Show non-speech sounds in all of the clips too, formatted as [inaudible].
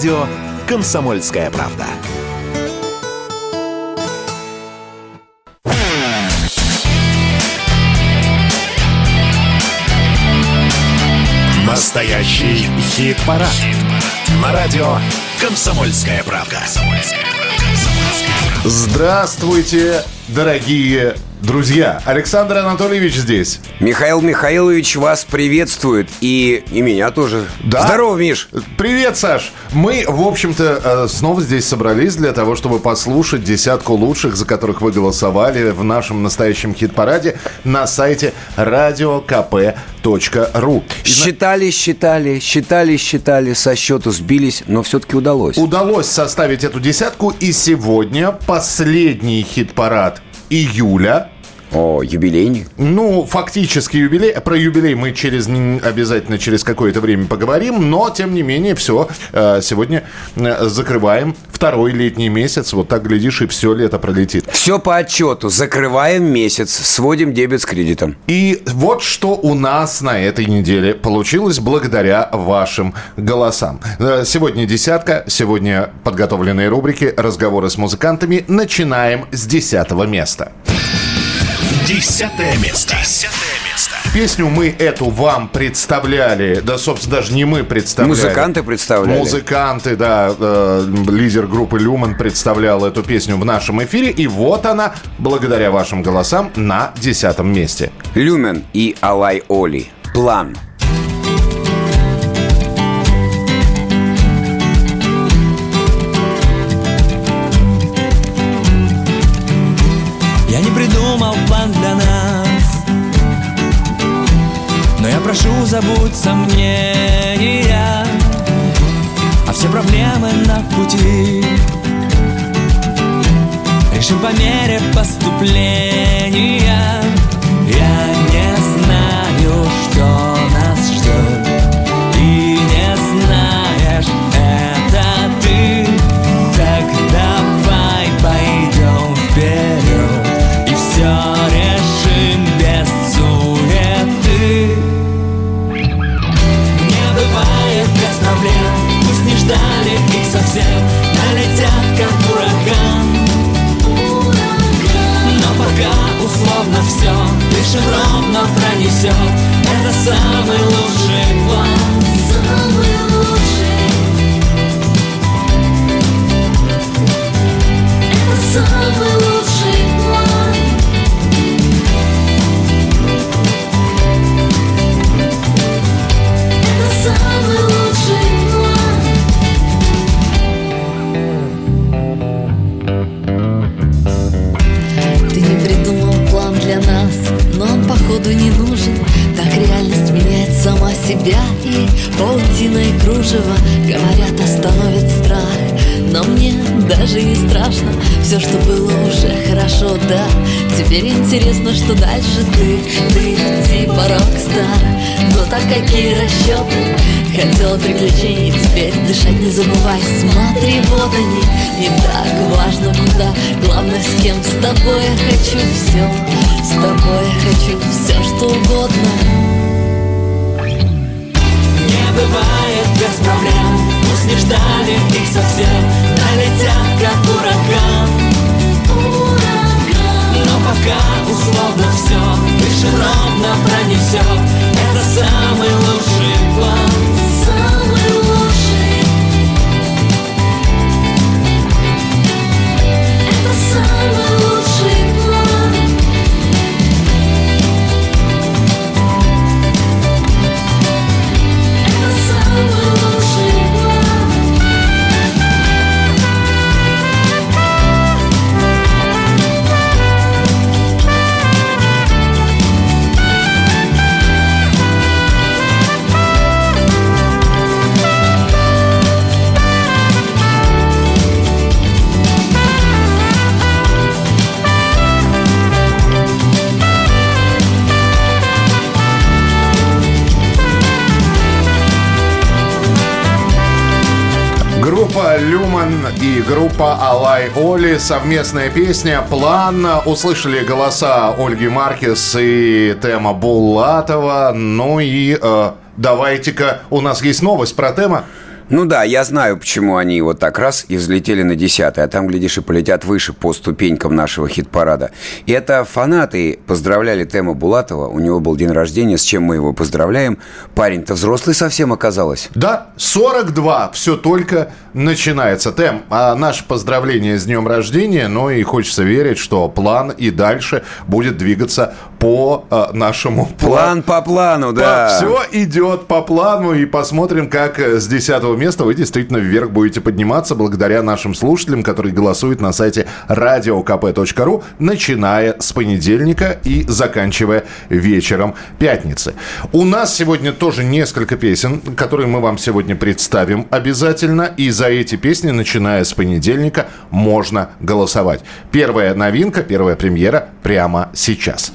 радио «Комсомольская правда». Настоящий хит-парад. На радио «Комсомольская правда». Здравствуйте, дорогие друзья. Александр Анатольевич здесь. Михаил Михайлович вас приветствует и, и меня тоже. Да? Здорово, Миш. Привет, Саш. Мы, в общем-то, э, снова здесь собрались для того, чтобы послушать десятку лучших, за которых вы голосовали в нашем настоящем хит-параде на сайте radiokp.ru. Считали, считали, считали, считали, со счету сбились, но все-таки удалось. Удалось составить эту десятку, и сегодня последний хит-парад июля. О, юбилейник. Ну, фактически юбилей. Про юбилей мы через обязательно через какое-то время поговорим, но тем не менее все. Э, сегодня э, закрываем второй летний месяц. Вот так глядишь и все лето пролетит. Все по отчету. Закрываем месяц, сводим дебет с кредитом. И вот что у нас на этой неделе получилось благодаря вашим голосам. Э, сегодня десятка, сегодня подготовленные рубрики, разговоры с музыкантами. Начинаем с десятого места. Десятое место. Десятое место. Песню мы эту вам представляли. Да, собственно, даже не мы представляли. Музыканты представляли. Музыканты, да. Э, лидер группы Люман представлял эту песню в нашем эфире. И вот она, благодаря вашим голосам, на десятом месте. Люмен и Алай Оли. План. Прошу, забудь сомнения А все проблемы на пути. Решим по мере поступления. Я не знаю, что совсем Налетят как ураган. Но пока условно все Дышим ровно пронесет Это самый лучший Совместная песня «План». Услышали голоса Ольги Маркес и Тема Булатова. Ну и э, давайте-ка, у нас есть новость про Тема. Ну да, я знаю, почему они вот так раз и взлетели на десятый, а там, глядишь, и полетят выше по ступенькам нашего хит-парада. И это фанаты поздравляли Тема Булатова, у него был день рождения, с чем мы его поздравляем. Парень-то взрослый совсем оказалось. Да, 42, все только начинается. Тем, а наше поздравление с днем рождения, ну и хочется верить, что план и дальше будет двигаться по э, нашему План по плану, да. Все идет по плану, и посмотрим, как э, с 10 места вы действительно вверх будете подниматься благодаря нашим слушателям, которые голосуют на сайте radiokp.ru, начиная с понедельника и заканчивая вечером пятницы. У нас сегодня тоже несколько песен, которые мы вам сегодня представим обязательно, и за эти песни, начиная с понедельника, можно голосовать. Первая новинка, первая премьера прямо сейчас.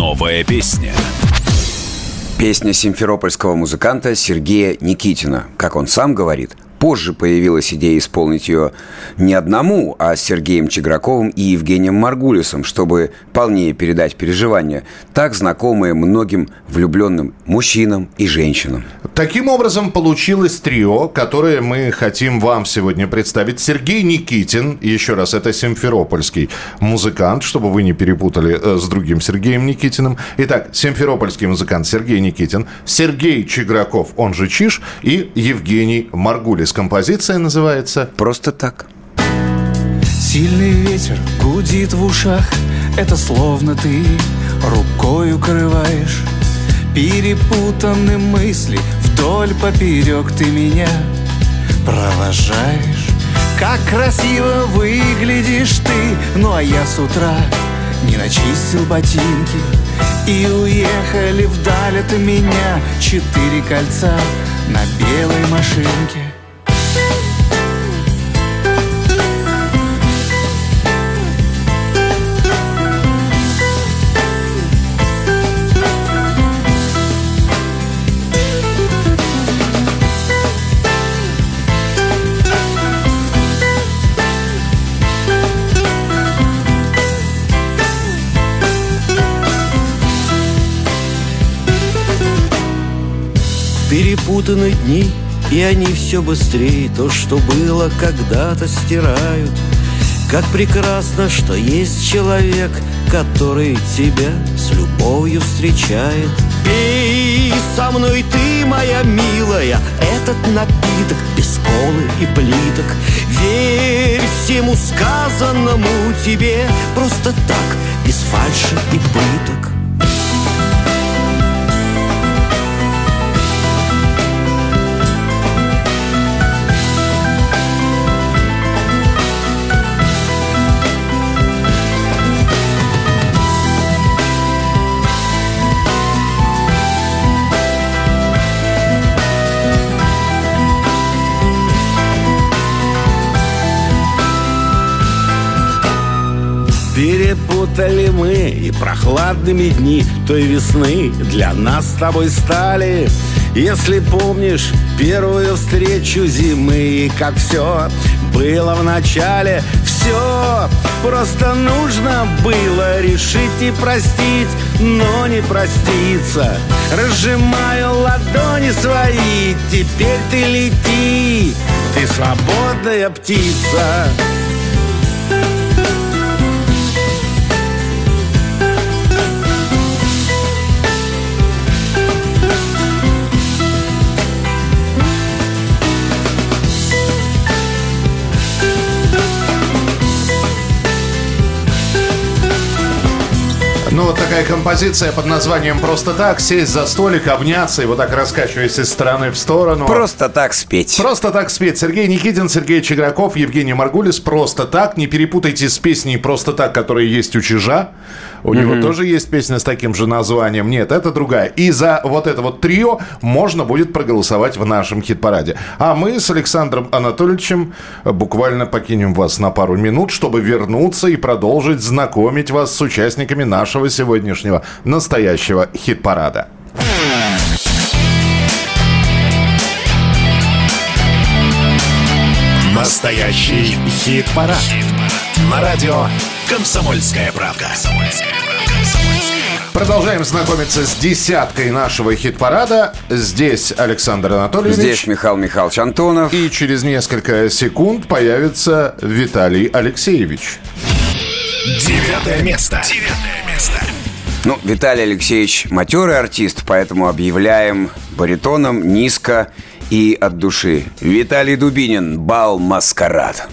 Новая песня. Песня симферопольского музыканта Сергея Никитина. Как он сам говорит, позже появилась идея исполнить ее не одному, а с Сергеем Чеграковым и Евгением Маргулисом, чтобы полнее передать переживания, так знакомые многим влюбленным мужчинам и женщинам. Таким образом, получилось трио, которое мы хотим вам сегодня представить. Сергей Никитин, еще раз, это симферопольский музыкант, чтобы вы не перепутали э, с другим Сергеем Никитиным. Итак, симферопольский музыкант Сергей Никитин, Сергей Чиграков, он же Чиш, и Евгений Маргулис. Композиция называется. Просто так. Сильный ветер гудит в ушах Это словно ты рукой укрываешь. Перепутаны мысли Вдоль поперек ты меня провожаешь. Как красиво выглядишь ты Ну а я с утра не начистил ботинки. И уехали вдаль от меня Четыре кольца на белой машинке Перепутаны дни, и они все быстрее. То, что было когда-то, стирают. Как прекрасно, что есть человек Который тебя с любовью встречает. Пей со мной ты, моя милая. Этот напиток без колы и плиток Верь всему сказанному тебе. Просто так, без фальши и пыток Перепутали мы и прохладными дни той весны для нас с тобой стали. Если помнишь первую встречу зимы и как все было в начале, все просто нужно было решить и простить, но не проститься. Разжимаю ладони свои, теперь ты лети, ты свободная птица. Такая композиция под названием «Просто так». Сесть за столик, обняться и вот так раскачиваясь из стороны в сторону. Просто так спеть. Просто так спеть. Сергей Никитин, Сергей Чеграков, Евгений Маргулис. Просто так. Не перепутайте с песней «Просто так», которая есть у Чижа. У него тоже есть песня с таким же названием. Нет, это другая. И за вот это вот трио можно будет проголосовать в нашем хит-параде. А мы с Александром Анатольевичем буквально покинем вас на пару минут, чтобы вернуться и продолжить знакомить вас с участниками нашего сегодняшнего настоящего хит-парада. Настоящий хит-парад. На радио «Комсомольская правда». Продолжаем знакомиться с десяткой нашего хит-парада. Здесь Александр Анатольевич. Здесь Михаил Михайлович Антонов. И через несколько секунд появится Виталий Алексеевич. Девятое место. Девятое место. Ну, Виталий Алексеевич матерый артист, поэтому объявляем баритоном низко и от души. Виталий Дубинин, бал «Маскарад».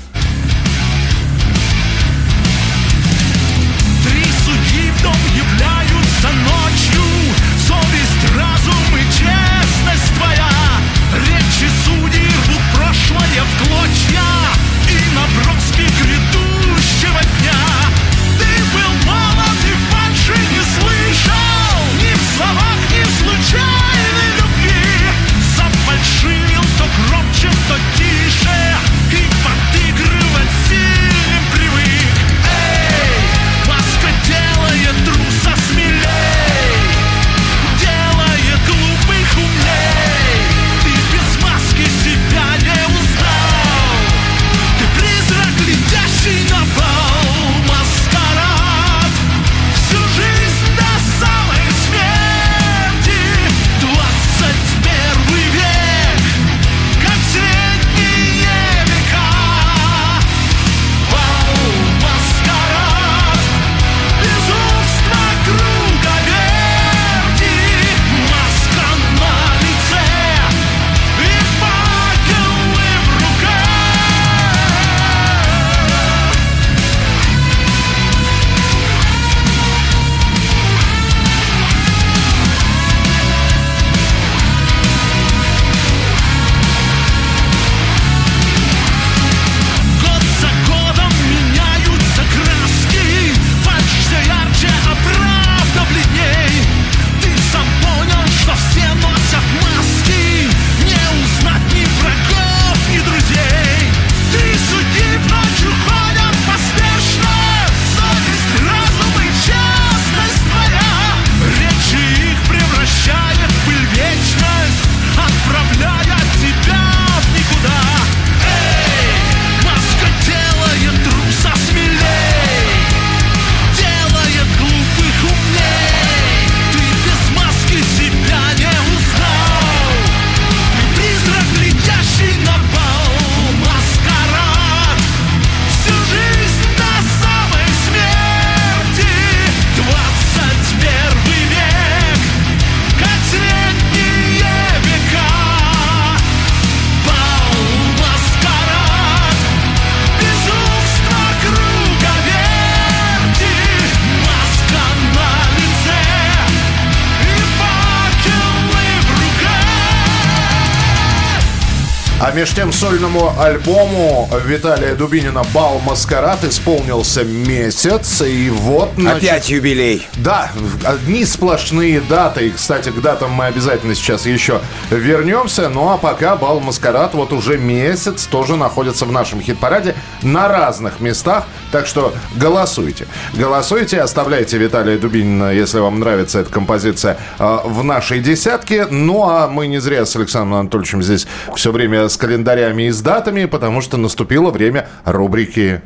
Тем сольному альбому Виталия Дубинина «Бал Маскарад» исполнился месяц. И вот... значит, Опять юбилей. Да, одни сплошные даты. И, кстати, к датам мы обязательно сейчас еще вернемся. Ну а пока Бал Маскарад вот уже месяц тоже находится в нашем хит-параде на разных местах. Так что голосуйте. Голосуйте, оставляйте Виталия Дубинина, если вам нравится эта композиция, э, в нашей десятке. Ну а мы не зря с Александром Анатольевичем здесь все время с календарями и с датами, потому что наступило время рубрики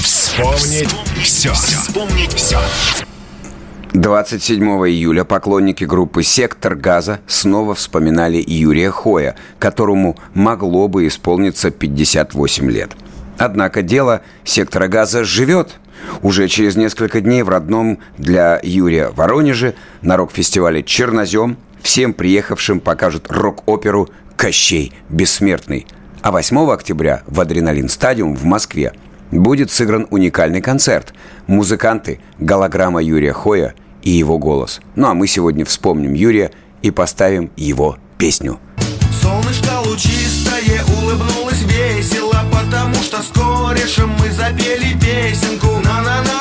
Вспомнить все. Вспомнить все. 27 июля поклонники группы «Сектор газа» снова вспоминали Юрия Хоя, которому могло бы исполниться 58 лет. Однако дело «Сектора газа» живет. Уже через несколько дней в родном для Юрия Воронеже на рок-фестивале «Чернозем» всем приехавшим покажут рок-оперу «Кощей бессмертный». А 8 октября в «Адреналин Стадиум» в Москве будет сыгран уникальный концерт. Музыканты, голограмма Юрия Хоя и его голос. Ну а мы сегодня вспомним Юрия и поставим его песню. Солнышко лучистое улыбнулось весело Потому что с корешем мы запели песенку На-на-на-на-на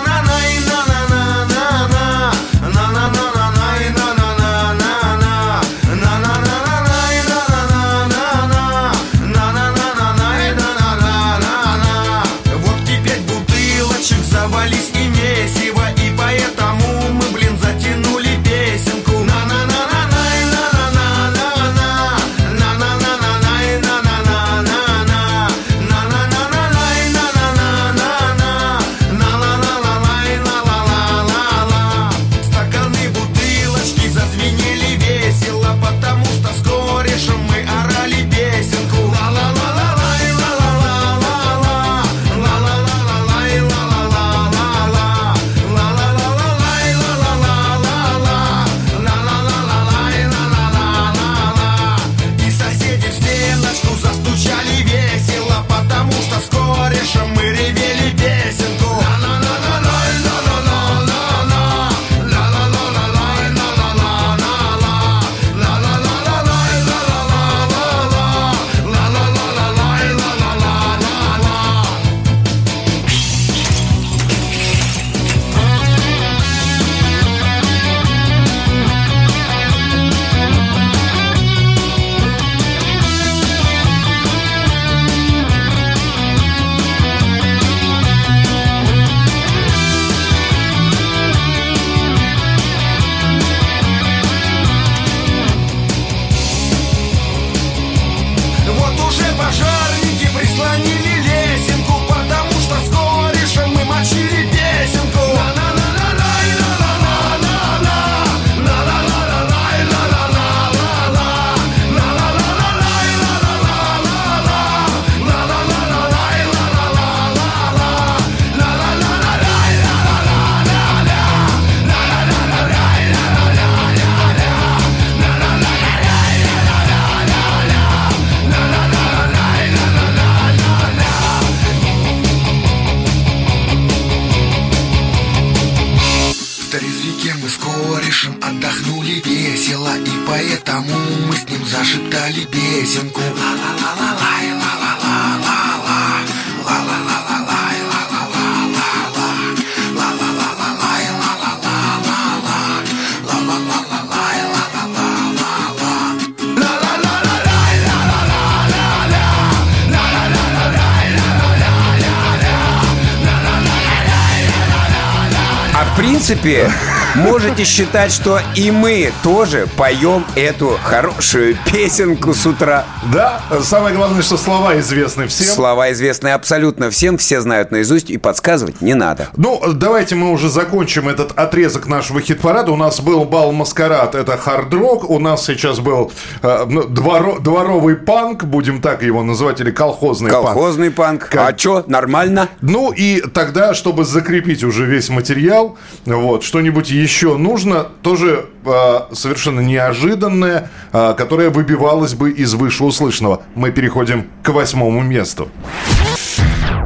в принципе, можете считать, что и мы тоже поем эту хорошую песенку с утра. Да, самое главное, что слова известны всем. Слова известны абсолютно всем, все знают наизусть, и подсказывать не надо. Ну, давайте мы уже закончим этот отрезок нашего хит-парада. У нас был бал маскарад, это хард-рок. У нас сейчас был э, ну, дворо- дворовый панк, будем так его называть, или колхозный, Колхозный панк. Как- А чё, нормально? Ну и тогда, чтобы закрепить уже весь материал, вот, что-нибудь еще нужно, тоже э, совершенно неожиданное, э, которое выбивалось бы из вышеуслышанного. Мы переходим к восьмому месту.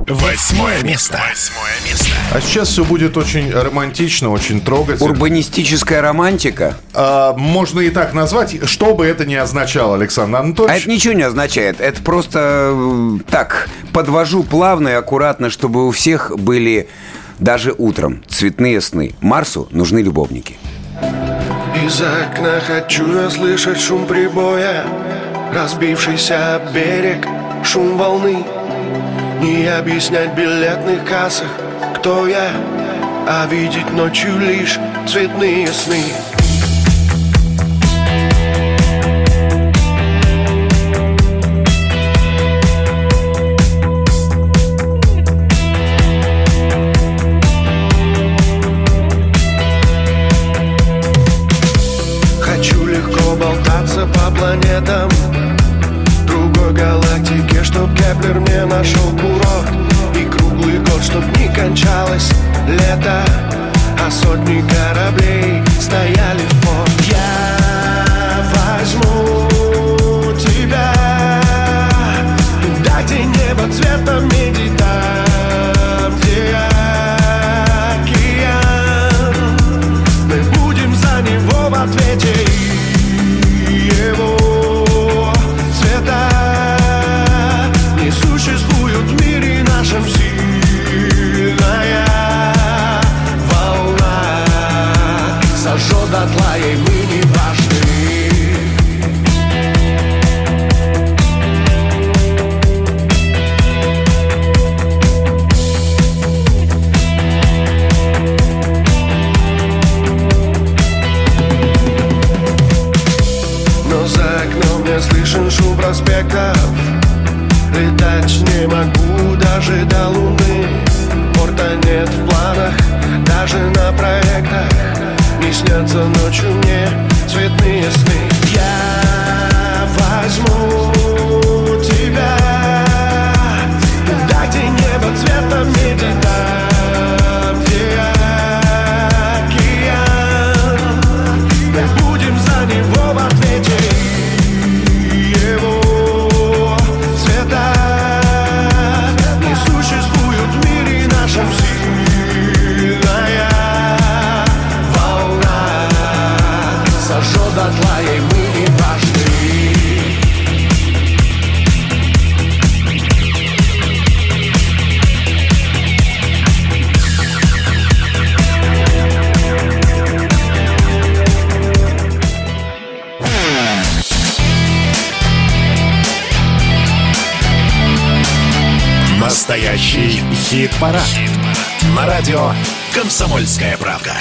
Восьмое место. Восьмое место. А сейчас все будет очень романтично, очень трогательно. Урбанистическая романтика. А, можно и так назвать, что бы это ни означало, Александр А Анатольевич. это ничего не означает. Это просто так, подвожу плавно и аккуратно, чтобы у всех были даже утром цветные сны. Марсу нужны любовники. Из окна хочу я слышать шум прибоя Разбившийся берег, шум волны Не объяснять билетных кассах, кто я А видеть ночью лишь цветные сны лето А сотни кораблей стояли в Снятся ночью мне Хит-парад. На радио «Комсомольская правда».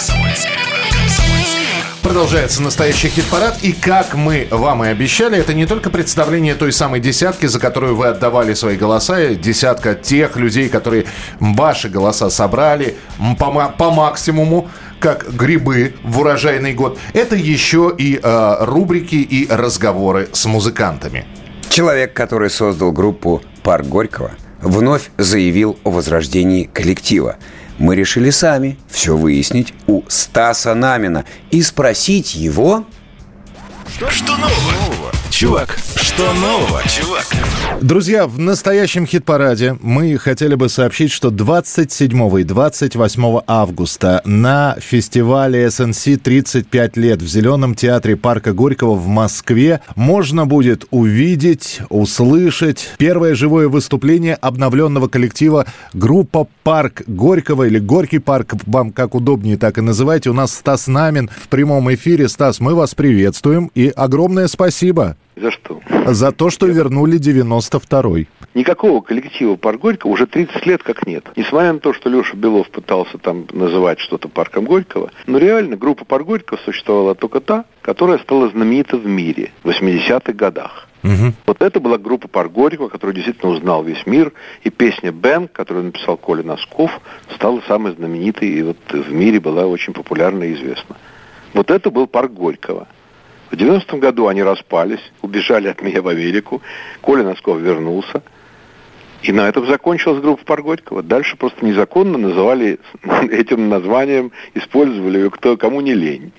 Продолжается настоящий хит-парад. И как мы вам и обещали, это не только представление той самой десятки, за которую вы отдавали свои голоса, и десятка тех людей, которые ваши голоса собрали по, по максимуму, как грибы в урожайный год. Это еще и э, рубрики и разговоры с музыкантами. Человек, который создал группу «Парк Горького», вновь заявил о возрождении коллектива. Мы решили сами все выяснить у Стаса Намина и спросить его... Что нового? Чувак, что нового, чувак? Друзья, в настоящем хит-параде мы хотели бы сообщить, что 27 и 28 августа на фестивале SNC 35 лет в Зеленом театре парка Горького в Москве можно будет увидеть, услышать первое живое выступление обновленного коллектива группа «Парк Горького» или «Горький парк», вам как удобнее так и называйте. У нас Стас Намин в прямом эфире. Стас, мы вас приветствуем и огромное спасибо. За что? За то, что вернули 92-й. Никакого коллектива «Парк Горького» уже 30 лет как нет. Несмотря на то, что Леша Белов пытался там называть что-то парком Горького, но реально группа «Парк Горького» существовала только та, которая стала знаменита в мире в 80-х годах. Вот это была группа «Парк Горького», которую действительно узнал весь мир. И песня «Bang», которую написал Коля Носков, стала самой знаменитой и вот в мире была очень популярна и известна. Вот это был «Парк Горького». В 90-м году они распались, убежали от меня в Америку. Коля Носков вернулся. И на этом закончилась группа «Парк Горького». Дальше просто незаконно называли [laughs] этим названием, использовали ее кто, кому не лень.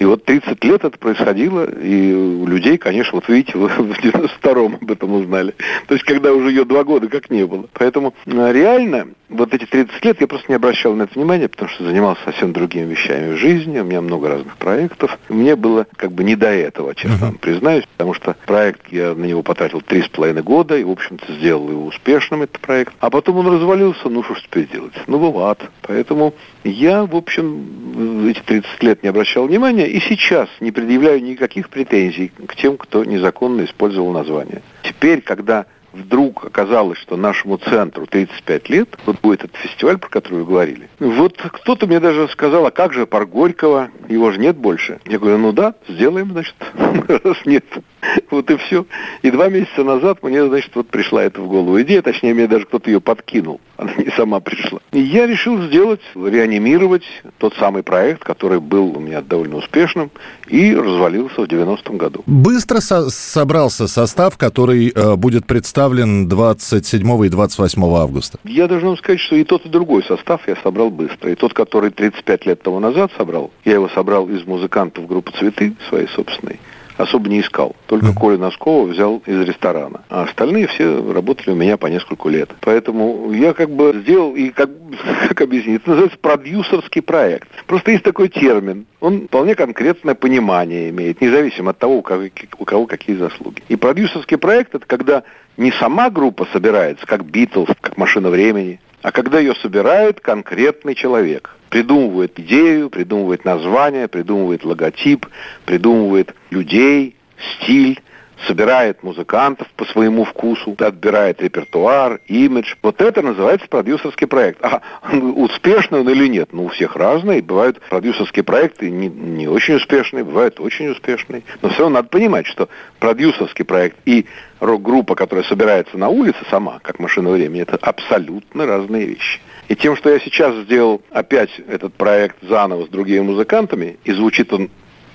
И вот 30 лет это происходило, и у людей, конечно, вот видите, вы в 92-м об этом узнали. То есть, когда уже ее два года как не было. Поэтому э, реально, вот эти 30 лет я просто не обращал на это внимания, потому что занимался совсем другими вещами в жизни, у меня много разных проектов. Мне было как бы не до этого, честно вам признаюсь, потому что проект, я на него потратил три с половиной года, и, в общем-то, сделал его успешным, этот проект. А потом он развалился, ну что ж теперь делать? Ну, бывает. Поэтому я, в общем, эти 30 лет не обращал внимания, и сейчас не предъявляю никаких претензий к тем, кто незаконно использовал название. Теперь, когда вдруг оказалось, что нашему центру 35 лет, вот будет этот фестиваль, про который вы говорили. Вот кто-то мне даже сказал, а как же парк Горького, его же нет больше. Я говорю, ну да, сделаем, значит, [laughs] раз нет. [laughs] Вот и все. И два месяца назад мне, значит, вот пришла эта в голову идея, точнее, мне даже кто-то ее подкинул, она не сама пришла. И я решил сделать, реанимировать тот самый проект, который был у меня довольно успешным и развалился в 90-м году. Быстро со- собрался состав, который э, будет представлен 27 и 28 августа. Я должен вам сказать, что и тот, и другой состав я собрал быстро. И тот, который 35 лет тому назад собрал, я его собрал из музыкантов группы «Цветы» своей собственной, особо не искал. Только Коля Носкова взял из ресторана. А остальные все работали у меня по несколько лет. Поэтому я как бы сделал, и как, [laughs] как объяснить, это называется продюсерский проект. Просто есть такой термин. Он вполне конкретное понимание имеет, независимо от того, у кого, у кого какие заслуги. И продюсерский проект – это когда не сама группа собирается, как Битлз, как «Машина времени», а когда ее собирает конкретный человек. Придумывает идею, придумывает название, придумывает логотип, придумывает людей, стиль, собирает музыкантов по своему вкусу, отбирает репертуар, имидж. Вот это называется продюсерский проект. А [laughs] успешный он или нет? Ну, у всех разные. Бывают продюсерские проекты не, не очень успешные, бывают очень успешные. Но все равно надо понимать, что продюсерский проект и рок-группа, которая собирается на улице сама, как машина времени, это абсолютно разные вещи. И тем, что я сейчас сделал опять этот проект заново с другими музыкантами, и звучит он,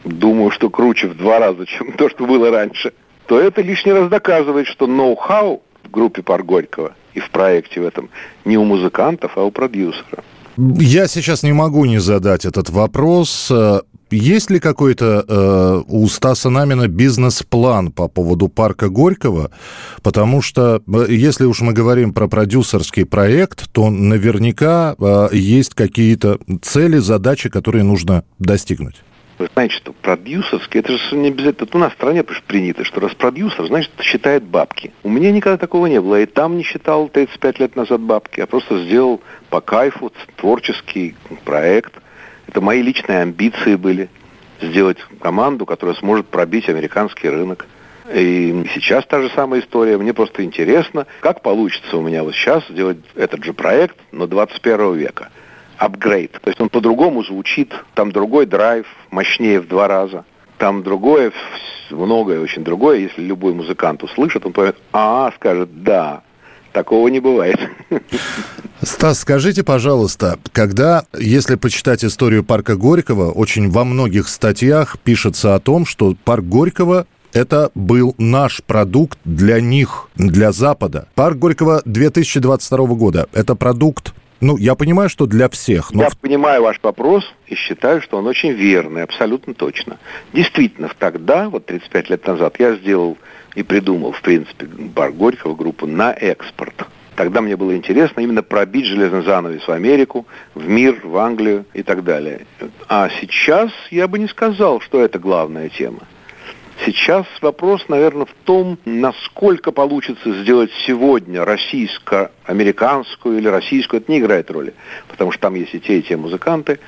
думаю, что круче в два раза, [laughs] чем то, что было раньше, то это лишний раз доказывает, что ноу-хау в группе Парк Горького и в проекте в этом не у музыкантов, а у продюсера. Я сейчас не могу не задать этот вопрос. Есть ли какой-то э, у Стаса Намина бизнес-план по поводу парка Горького? Потому что, э, если уж мы говорим про продюсерский проект, то наверняка э, есть какие-то цели, задачи, которые нужно достигнуть. Вы знаете, что продюсерский, это же не обязательно, это у нас в стране принято, что раз продюсер, значит, считает бабки. У меня никогда такого не было. Я и там не считал 35 лет назад бабки, а просто сделал по кайфу творческий проект. Это мои личные амбиции были. Сделать команду, которая сможет пробить американский рынок. И сейчас та же самая история. Мне просто интересно, как получится у меня вот сейчас сделать этот же проект, но 21 века апгрейд. То есть он по-другому звучит, там другой драйв, мощнее в два раза. Там другое, многое очень другое. Если любой музыкант услышит, он поймет, а, скажет, да, такого не бывает. Стас, скажите, пожалуйста, когда, если почитать историю парка Горького, очень во многих статьях пишется о том, что парк Горького это был наш продукт для них, для Запада. Парк Горького 2022 года – это продукт Ну, я понимаю, что для всех, но Я понимаю ваш вопрос и считаю, что он очень верный, абсолютно точно. Действительно, тогда, вот 35 лет назад, я сделал и придумал, в принципе, бар Горького группу на экспорт. Тогда мне было интересно именно пробить железный занавес в Америку, в мир, в Англию и так далее. А сейчас я бы не сказал, что это главная тема. Сейчас вопрос, наверное, в том, насколько получится сделать сегодня российско-американскую или российскую, это не играет роли, потому что там есть и те, и те музыканты,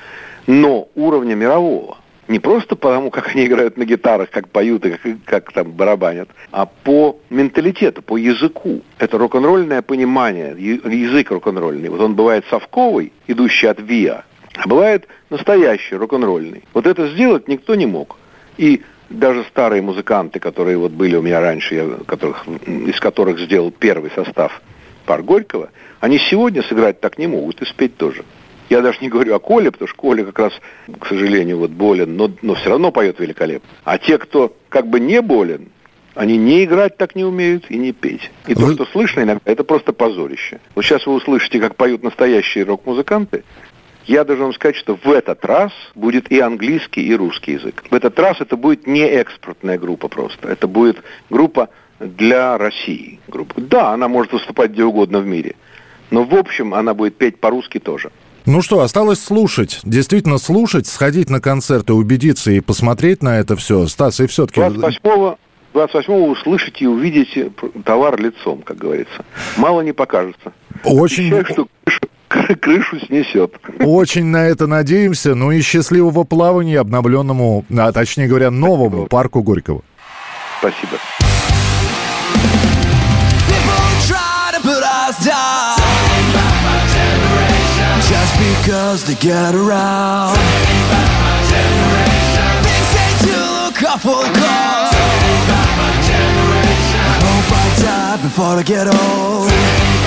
но уровня мирового. Не просто потому, как они играют на гитарах, как поют и как, как там барабанят, а по менталитету, по языку. Это рок-н-ролльное понимание, язык рок-н-ролльный. Вот он бывает совковый, идущий от ВИА, а бывает настоящий рок-н-ролльный. Вот это сделать никто не мог. И даже старые музыканты, которые вот были у меня раньше, я, которых, из которых сделал первый состав пар Горького, они сегодня сыграть так не могут и спеть тоже. Я даже не говорю о Коле, потому что Коля как раз, к сожалению, вот болен, но, но все равно поет великолепно. А те, кто как бы не болен, они не играть так не умеют и не петь. И то, Вы- что слышно иногда, это просто позорище. Вот сейчас вы услышите, как поют настоящие рок-музыканты. Я должен вам сказать, что в этот раз будет и английский, и русский язык. В этот раз это будет не экспортная группа просто. Это будет группа для России. Группа. Да, она может выступать где угодно в мире. Но в общем она будет петь по-русски тоже. Ну что, осталось слушать. Действительно слушать, сходить на концерты, убедиться и посмотреть на это все. Стас, и все-таки... 28 28 услышите и увидите товар лицом, как говорится. Мало не покажется. Очень, Обещаю, что крышу, крышу снесет. очень на это надеемся. Ну и счастливого плавания обновленному, а точнее говоря, новому парку Горького. Спасибо. Just because they get around. Things ain't to look awful cold I hope I die before I get old.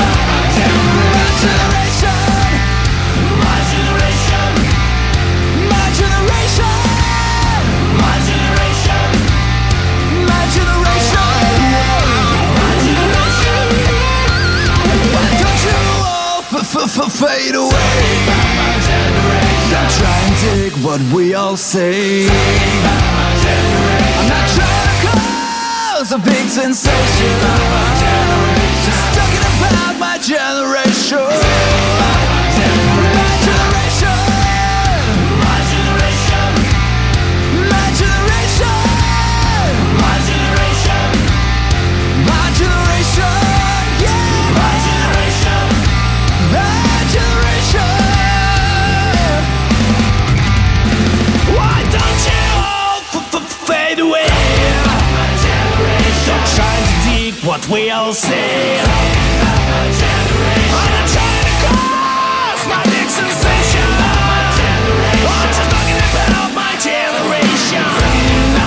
My generation fade away? Don't try and dig what we all say. I'm not trying to cause a big sensation. Just talking about my fade away. My to dig what we all say. Generation. I'm trying to cause my sensation. I'm just talking about my generation.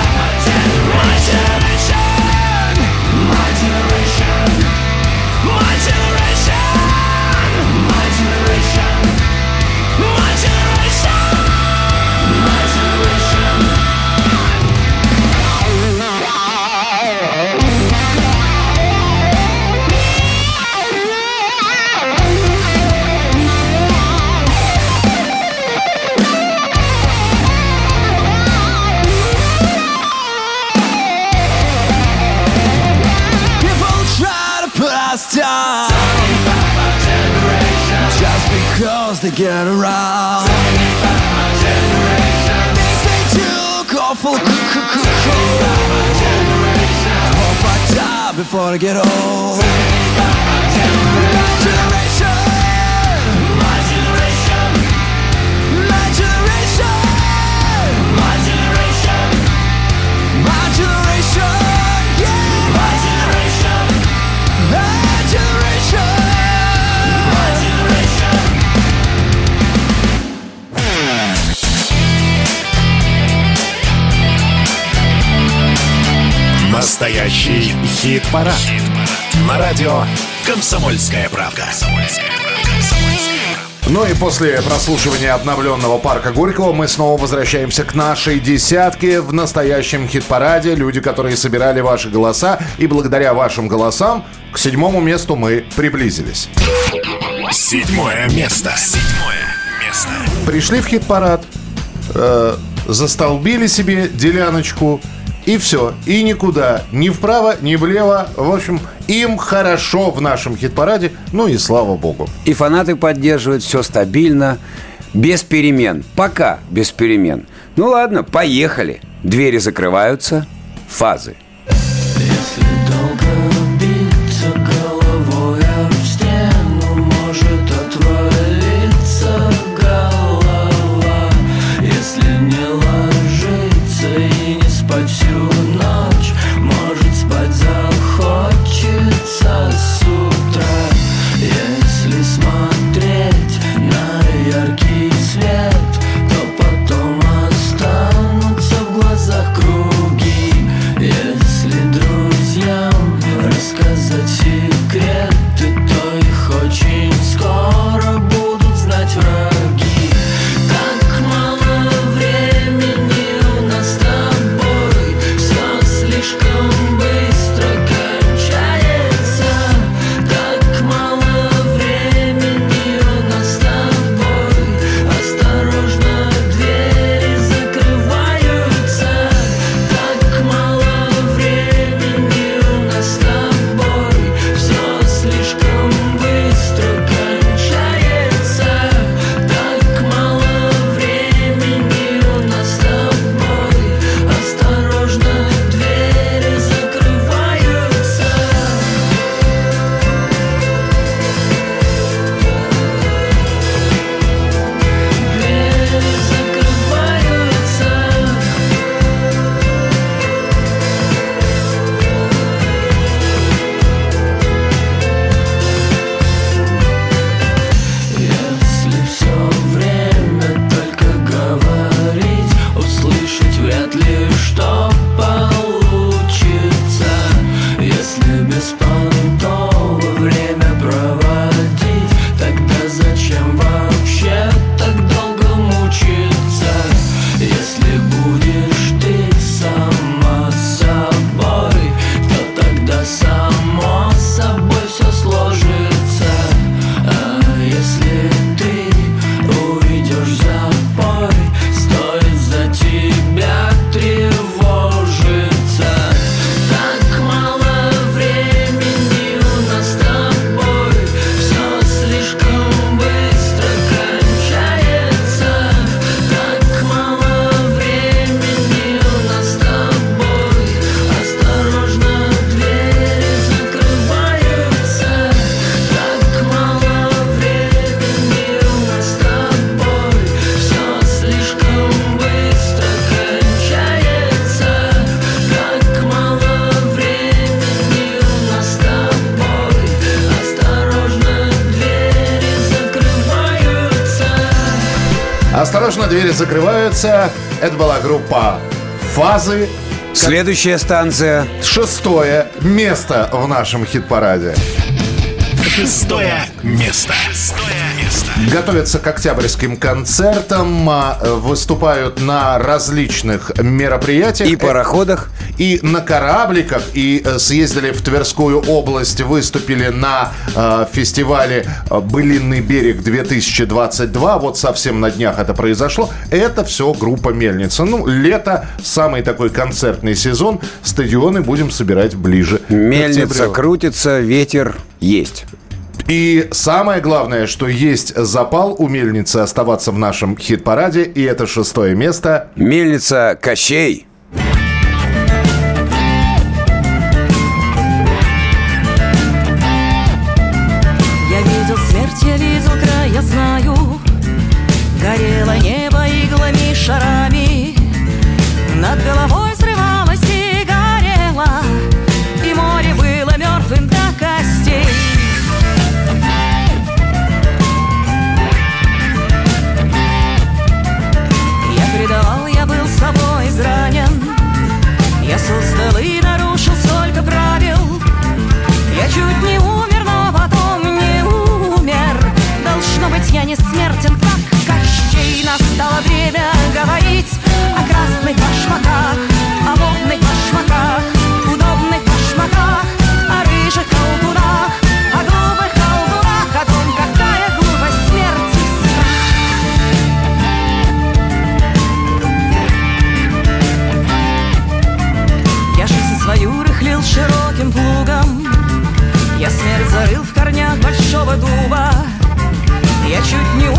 get around. generation. Awful hope I die before I get old. Настоящий хит-парад. Хит На радио «Комсомольская правка». Ну и после прослушивания обновленного парка Горького мы снова возвращаемся к нашей десятке в настоящем хит-параде. Люди, которые собирали ваши голоса, и благодаря вашим голосам к седьмому месту мы приблизились. Седьмое место. Седьмое место. Пришли в хит-парад, э, застолбили себе деляночку – и все. И никуда. Ни вправо, ни влево. В общем, им хорошо в нашем хит-параде. Ну и слава богу. И фанаты поддерживают. Все стабильно. Без перемен. Пока без перемен. Ну ладно, поехали. Двери закрываются. Фазы. Следующая станция. Шестое место в нашем хит-параде. Шестое место готовятся к октябрьским концертам, а, э, выступают на различных мероприятиях. И пароходах. И на корабликах, и э, съездили в Тверскую область, выступили на э, фестивале э, «Былинный берег-2022». Вот совсем на днях это произошло. Это все группа «Мельница». Ну, лето, самый такой концертный сезон. Стадионы будем собирать ближе. Мельница крутится, ветер есть. И самое главное, что есть запал у мельницы оставаться в нашем хит-параде, и это шестое место. Мельница Кощей. чуть не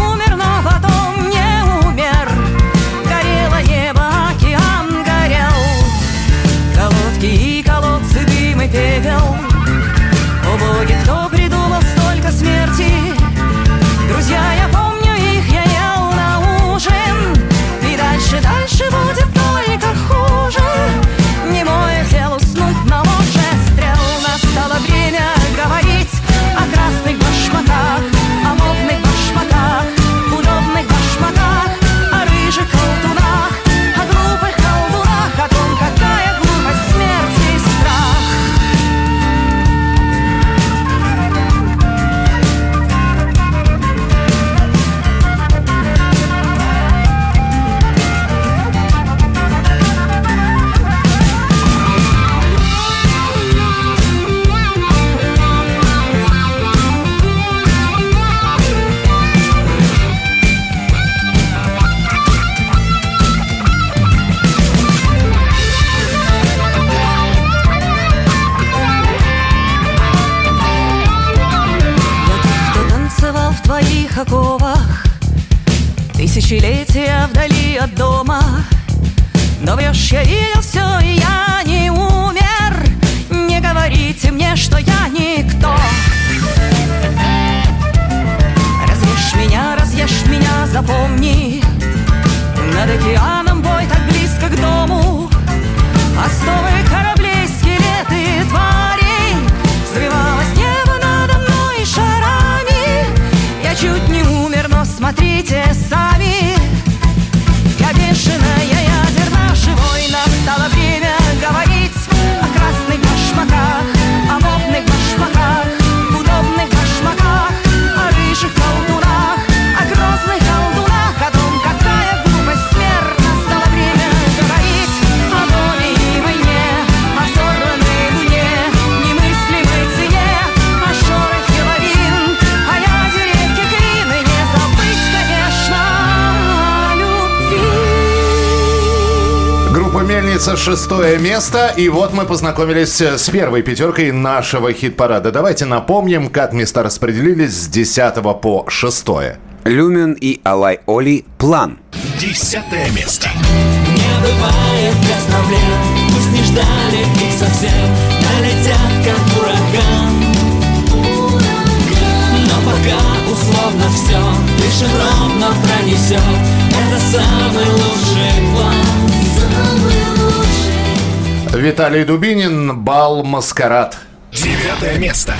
место. И вот мы познакомились с первой пятеркой нашего хит-парада. Давайте напомним, как места распределились с 10 по 6. Люмен и Алай Оли «План». Десятое место. Не бывает без проблем Пусть не ждали их совсем Налетят как ураган Но пока условно все Дышим ровно пронесет Это самый лучший план Виталий Дубинин, «Бал Маскарад». Девятое место.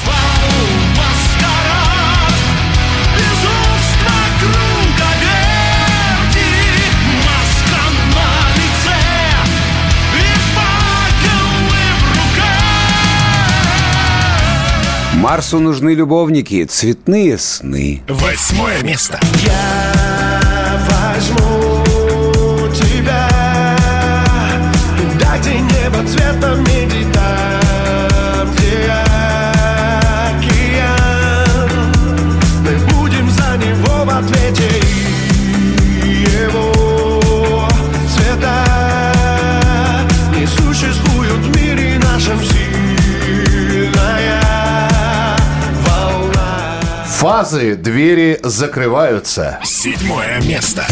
Марсу нужны любовники, цветные сны. Восьмое место. возьму Туда, где небо цветом меди Там, где океан Мы будем за него в ответе И его цвета Не существует в мире нашем сильная волна Фазы, двери закрываются. Седьмое место.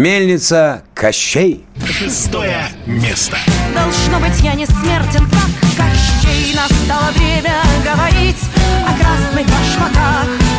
Мельница Кощей. Шестое место. Должно быть, я не смертен, как Кощей Настало время говорить о красных башмаках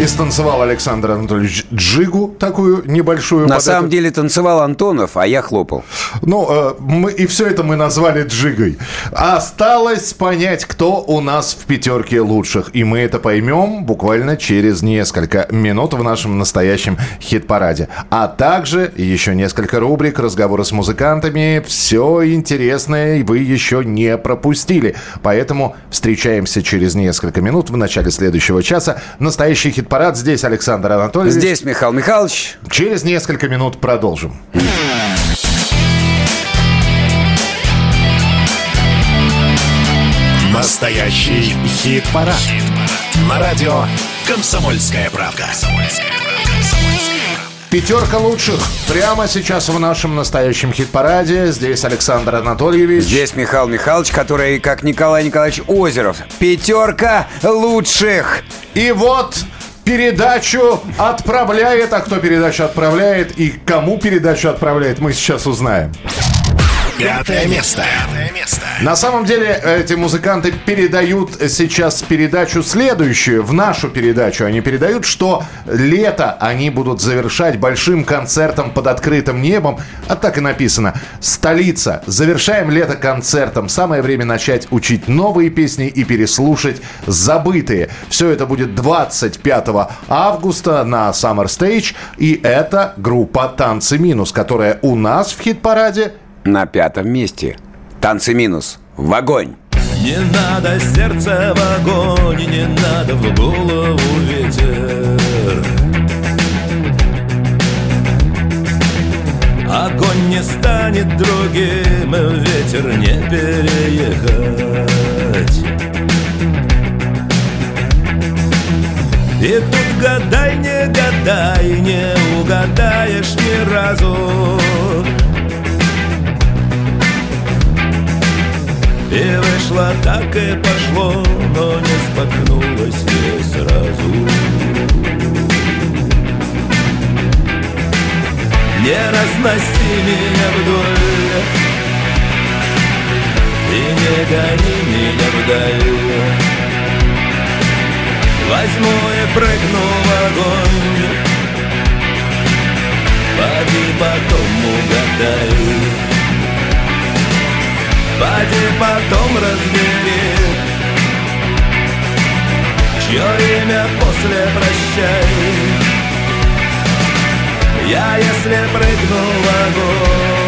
И станцевал Александр Анатольевич Джигу, такую небольшую. На самом эту- деле танцевал Антонов, а я хлопал. Ну, э, мы, и все это мы назвали Джигой. Осталось понять, кто у нас в пятерке лучших. И мы это поймем буквально через несколько минут в нашем настоящем хит-параде. А также еще несколько рубрик, разговоры с музыкантами. Все интересное вы еще не пропустили. Поэтому встречаемся через несколько минут в начале следующего часа. Настоящий хит-парад. Здесь Александр Анатольевич. Здесь Михаил Михайлович. Через несколько минут продолжим. Настоящий хит-парад. На радио «Комсомольская правда». Пятерка лучших прямо сейчас в нашем настоящем хит-параде. Здесь Александр Анатольевич. Здесь Михаил Михайлович, который, как Николай Николаевич Озеров. Пятерка лучших. И вот передачу отправляет. А кто передачу отправляет и кому передачу отправляет, мы сейчас узнаем. Пятое место. Пятое место. На самом деле эти музыканты передают сейчас передачу следующую, в нашу передачу. Они передают, что лето они будут завершать большим концертом под открытым небом. А так и написано. Столица. Завершаем лето концертом. Самое время начать учить новые песни и переслушать забытые. Все это будет 25 августа на Summer Stage. И это группа «Танцы минус», которая у нас в хит-параде на пятом месте. Танцы минус. В огонь! Не надо сердце в огонь, не надо в голову ветер. Огонь не станет другим, ветер не переехать. И тут гадай, не гадай, не угадаешь ни разу. И вышло так и пошло, но не споткнулось не сразу. Не разноси меня вдоль И не гони меня вдаль. Возьму и прыгну в огонь Поди потом угадай Поди потом разбери Чье имя после прощай? Я если прыгну в огонь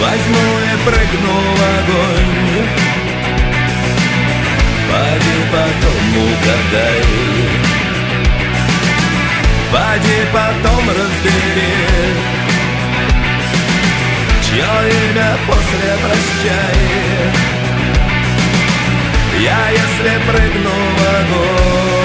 Возьму и прыгну в огонь. Поди потом угадай. Поди потом разбери Чье имя после прощай. Я если прыгну в огонь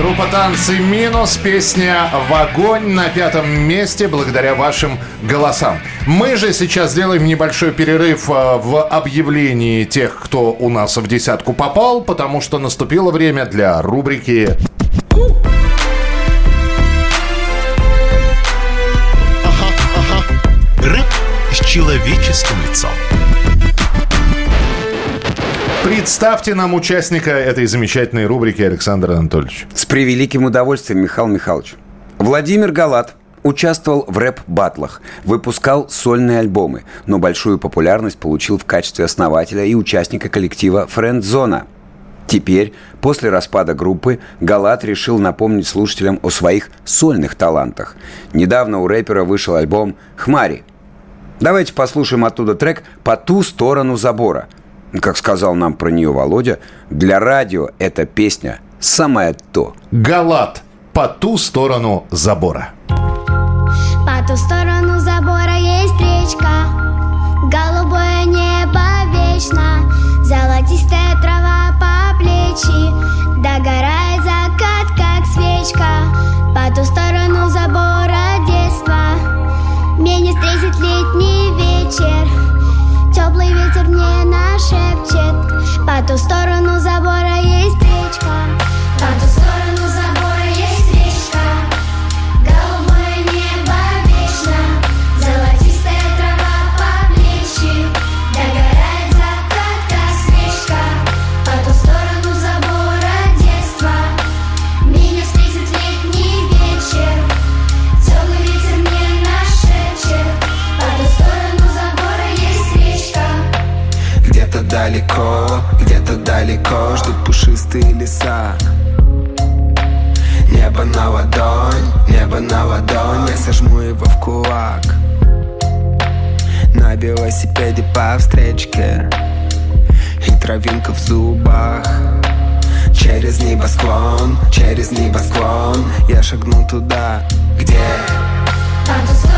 Группа «Танцы минус», песня «В огонь» на пятом месте благодаря вашим голосам. Мы же сейчас сделаем небольшой перерыв э, в объявлении тех, кто у нас в десятку попал, потому что наступило время для рубрики с человеческим лицом. Представьте нам участника этой замечательной рубрики Александр Анатольевич. С превеликим удовольствием, Михаил Михайлович. Владимир Галат участвовал в рэп-батлах, выпускал сольные альбомы, но большую популярность получил в качестве основателя и участника коллектива «Френдзона». Теперь, после распада группы, Галат решил напомнить слушателям о своих сольных талантах. Недавно у рэпера вышел альбом «Хмари». Давайте послушаем оттуда трек «По ту сторону забора». Как сказал нам про нее Володя, для радио эта песня самое то. Галат по ту сторону забора. По ту сторону забора есть речка Голубое небо вечно Золотистая трава по плечи Догорает закат, как свечка По ту сторону забора детства Меня встретит летний вечер ту сторону забора есть речка. По ту сторону забора есть речка. Голубое небо вечно. Золотистая трава по плечи. Догорает закат, как свечка. По ту сторону забора детства. Меня встретит летний вечер. Теплый ветер мне нашепчет По ту сторону забора есть речка. Где-то далеко, далеко Ждут пушистые леса. Небо на ладонь, небо на ладонь Я сожму его в кулак. На велосипеде по встречке И травинка в зубах. Через небосклон, через небосклон Я шагну туда, где По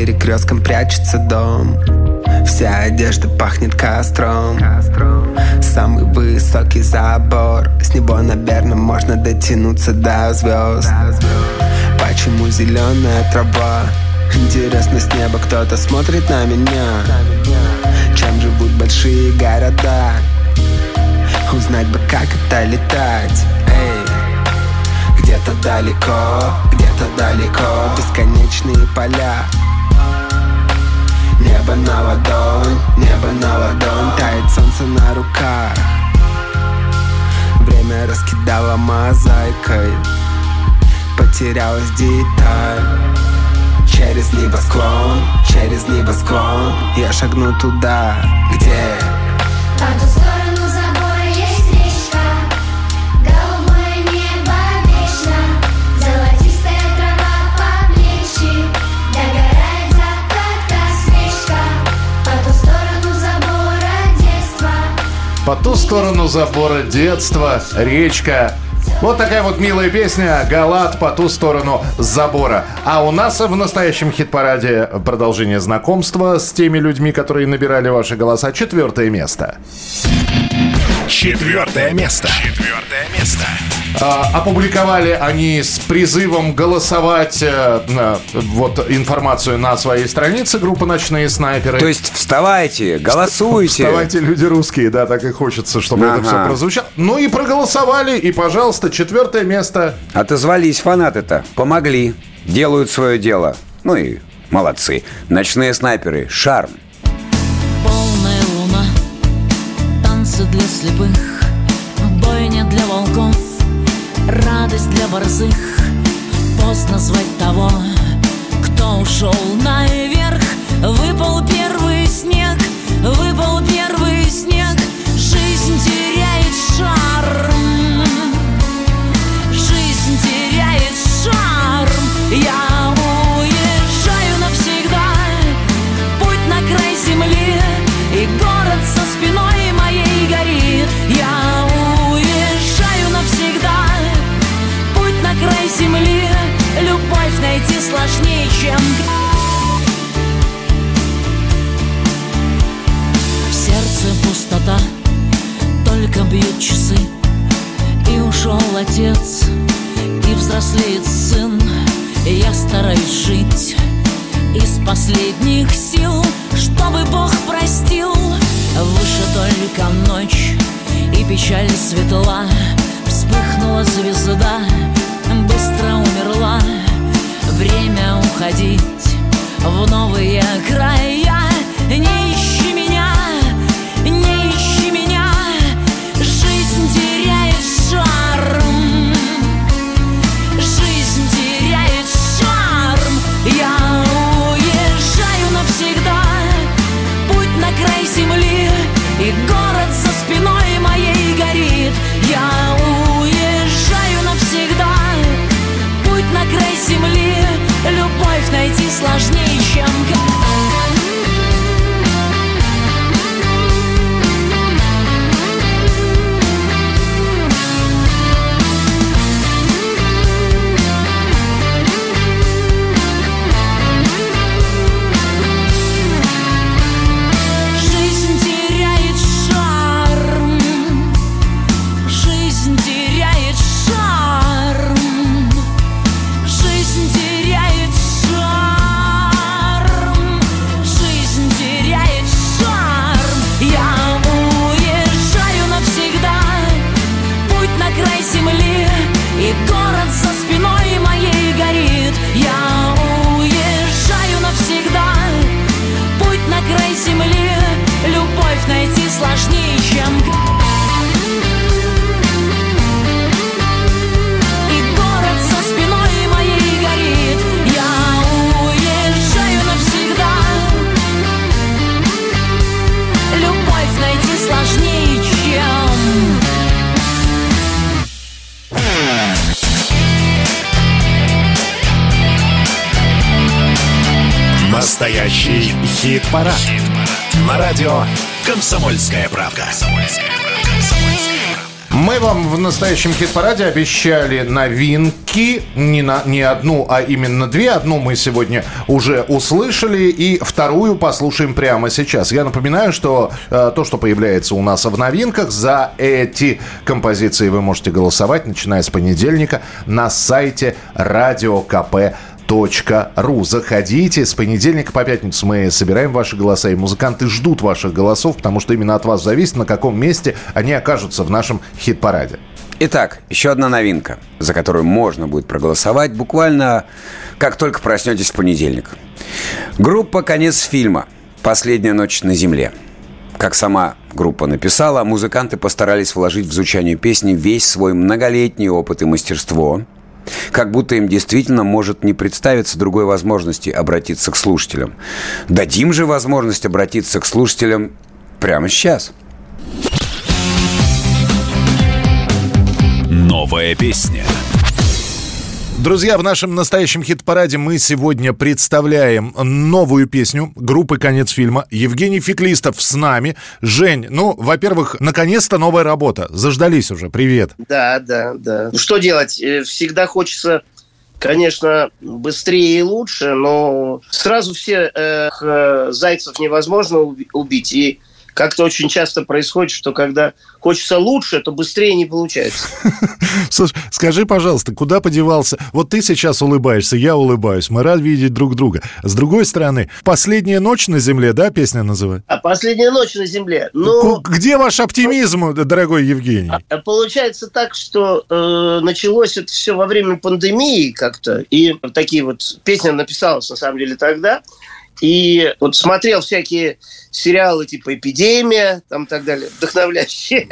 перекрестком прячется дом. Вся одежда пахнет костром. Самый высокий забор. С него, наверное, можно дотянуться до звезд. Почему зеленая трава? Интересно, с неба кто-то смотрит на меня. Чем живут большие города? Узнать бы, как это летать. Эй, где-то далеко, где-то далеко. Бесконечные поля Небо на ладонь, небо на ладонь Тает солнце на руках. Время раскидало мозаикой Потерялась деталь. Через небосклон, через небосклон Я шагну туда, где По ту сторону забора детства, речка. Вот такая вот милая песня «Галат по ту сторону забора». А у нас в настоящем хит-параде продолжение знакомства с теми людьми, которые набирали ваши голоса. Четвертое место. Четвертое место. Четвертое место. А, опубликовали они с призывом голосовать э, на- вот информацию на своей странице группа «Ночные снайперы». То есть вставайте, голосуйте. Вставайте, люди русские, да, так и хочется, чтобы это Ага. все прозвучало. Ну и проголосовали, и, пожалуйста, четвертое место. Отозвались фанаты-то, помогли, делают свое дело. Ну и молодцы. Ночные снайперы, шарм. Танцы для слепых, бойня для волков, радость для борзых. Поздно звать того, кто ушел наверх. Выпал первый земли Любовь найти сложнее, чем В сердце пустота. Только бьют часы И ушел отец И взрослеет сын. Я стараюсь жить из последних сил, чтобы Бог простил. Выше только ночь и печаль светла, вспыхнула звезда, настоящем хит-параде обещали новинки. Не, на, не одну, а именно две. Одну мы сегодня уже услышали, и вторую послушаем прямо сейчас. Я напоминаю, что э, то, что появляется у нас в новинках, за эти композиции вы можете голосовать, начиная с понедельника, на сайте Радио КП ру. Заходите. С понедельника по пятницу мы собираем ваши голоса, и музыканты ждут ваших голосов, потому что именно от вас зависит, на каком месте они окажутся в нашем хит-параде. Итак, еще одна новинка, за которую можно будет проголосовать буквально как только проснетесь в понедельник. Группа «Конец фильма. Последняя ночь на земле». Как сама группа написала, музыканты постарались вложить в звучание песни весь свой многолетний опыт и мастерство – как будто им действительно может не представиться другой возможности обратиться к слушателям. Дадим же возможность обратиться к слушателям прямо сейчас. Новая песня. Друзья, в нашем настоящем хит-параде мы сегодня представляем новую песню группы «Конец фильма». Евгений Феклистов с нами. Жень, ну, во-первых, наконец-то новая работа. Заждались уже. Привет. Да, да, да. Что делать? Э, всегда хочется конечно, быстрее и лучше, но сразу все э, зайцев невозможно убить. И как-то очень часто происходит, что когда хочется лучше, то быстрее не получается. [laughs] Слушай, скажи, пожалуйста, куда подевался? Вот ты сейчас улыбаешься, я улыбаюсь, мы рады видеть друг друга. С другой стороны, «Последняя ночь на земле», да, песня называется? А «Последняя ночь на земле». Ну, Где ваш оптимизм, дорогой Евгений? А, получается так, что э, началось это все во время пандемии как-то, и такие вот песни написалась на самом деле тогда, и вот смотрел всякие сериалы типа «Эпидемия», там так далее, вдохновляющие.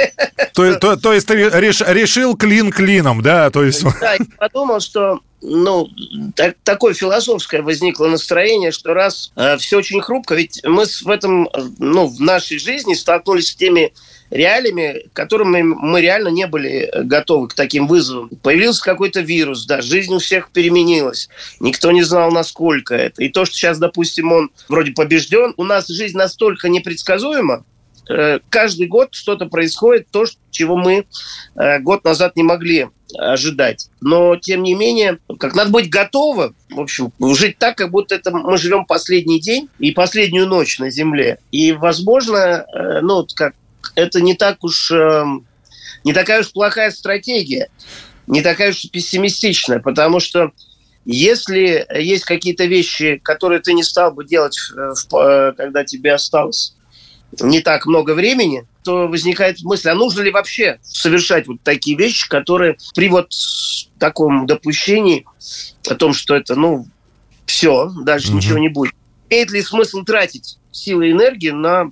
То, то, то есть ты реш, решил клин клином, да? То есть... Да, и подумал, что ну, так, такое философское возникло настроение, что раз э, все очень хрупко, ведь мы в этом, э, ну, в нашей жизни столкнулись с теми реалиями, к которым мы реально не были готовы к таким вызовам. Появился какой-то вирус, да, жизнь у всех переменилась. Никто не знал, насколько это. И то, что сейчас, допустим, он вроде побежден, у нас жизнь настолько непредсказуема, э, каждый год что-то происходит, то, чего мы э, год назад не могли ожидать. Но, тем не менее, как надо быть готовым, в общем, жить так, как будто это мы живем последний день и последнюю ночь на Земле. И, возможно, э, ну, как это не так уж, эм, не такая уж плохая стратегия, не такая уж пессимистичная, потому что если есть какие-то вещи, которые ты не стал бы делать, э, когда тебе осталось не так много времени, то возникает мысль, а нужно ли вообще совершать вот такие вещи, которые при вот таком допущении о том, что это, ну, все, дальше угу. ничего не будет. Имеет ли смысл тратить силы и энергии на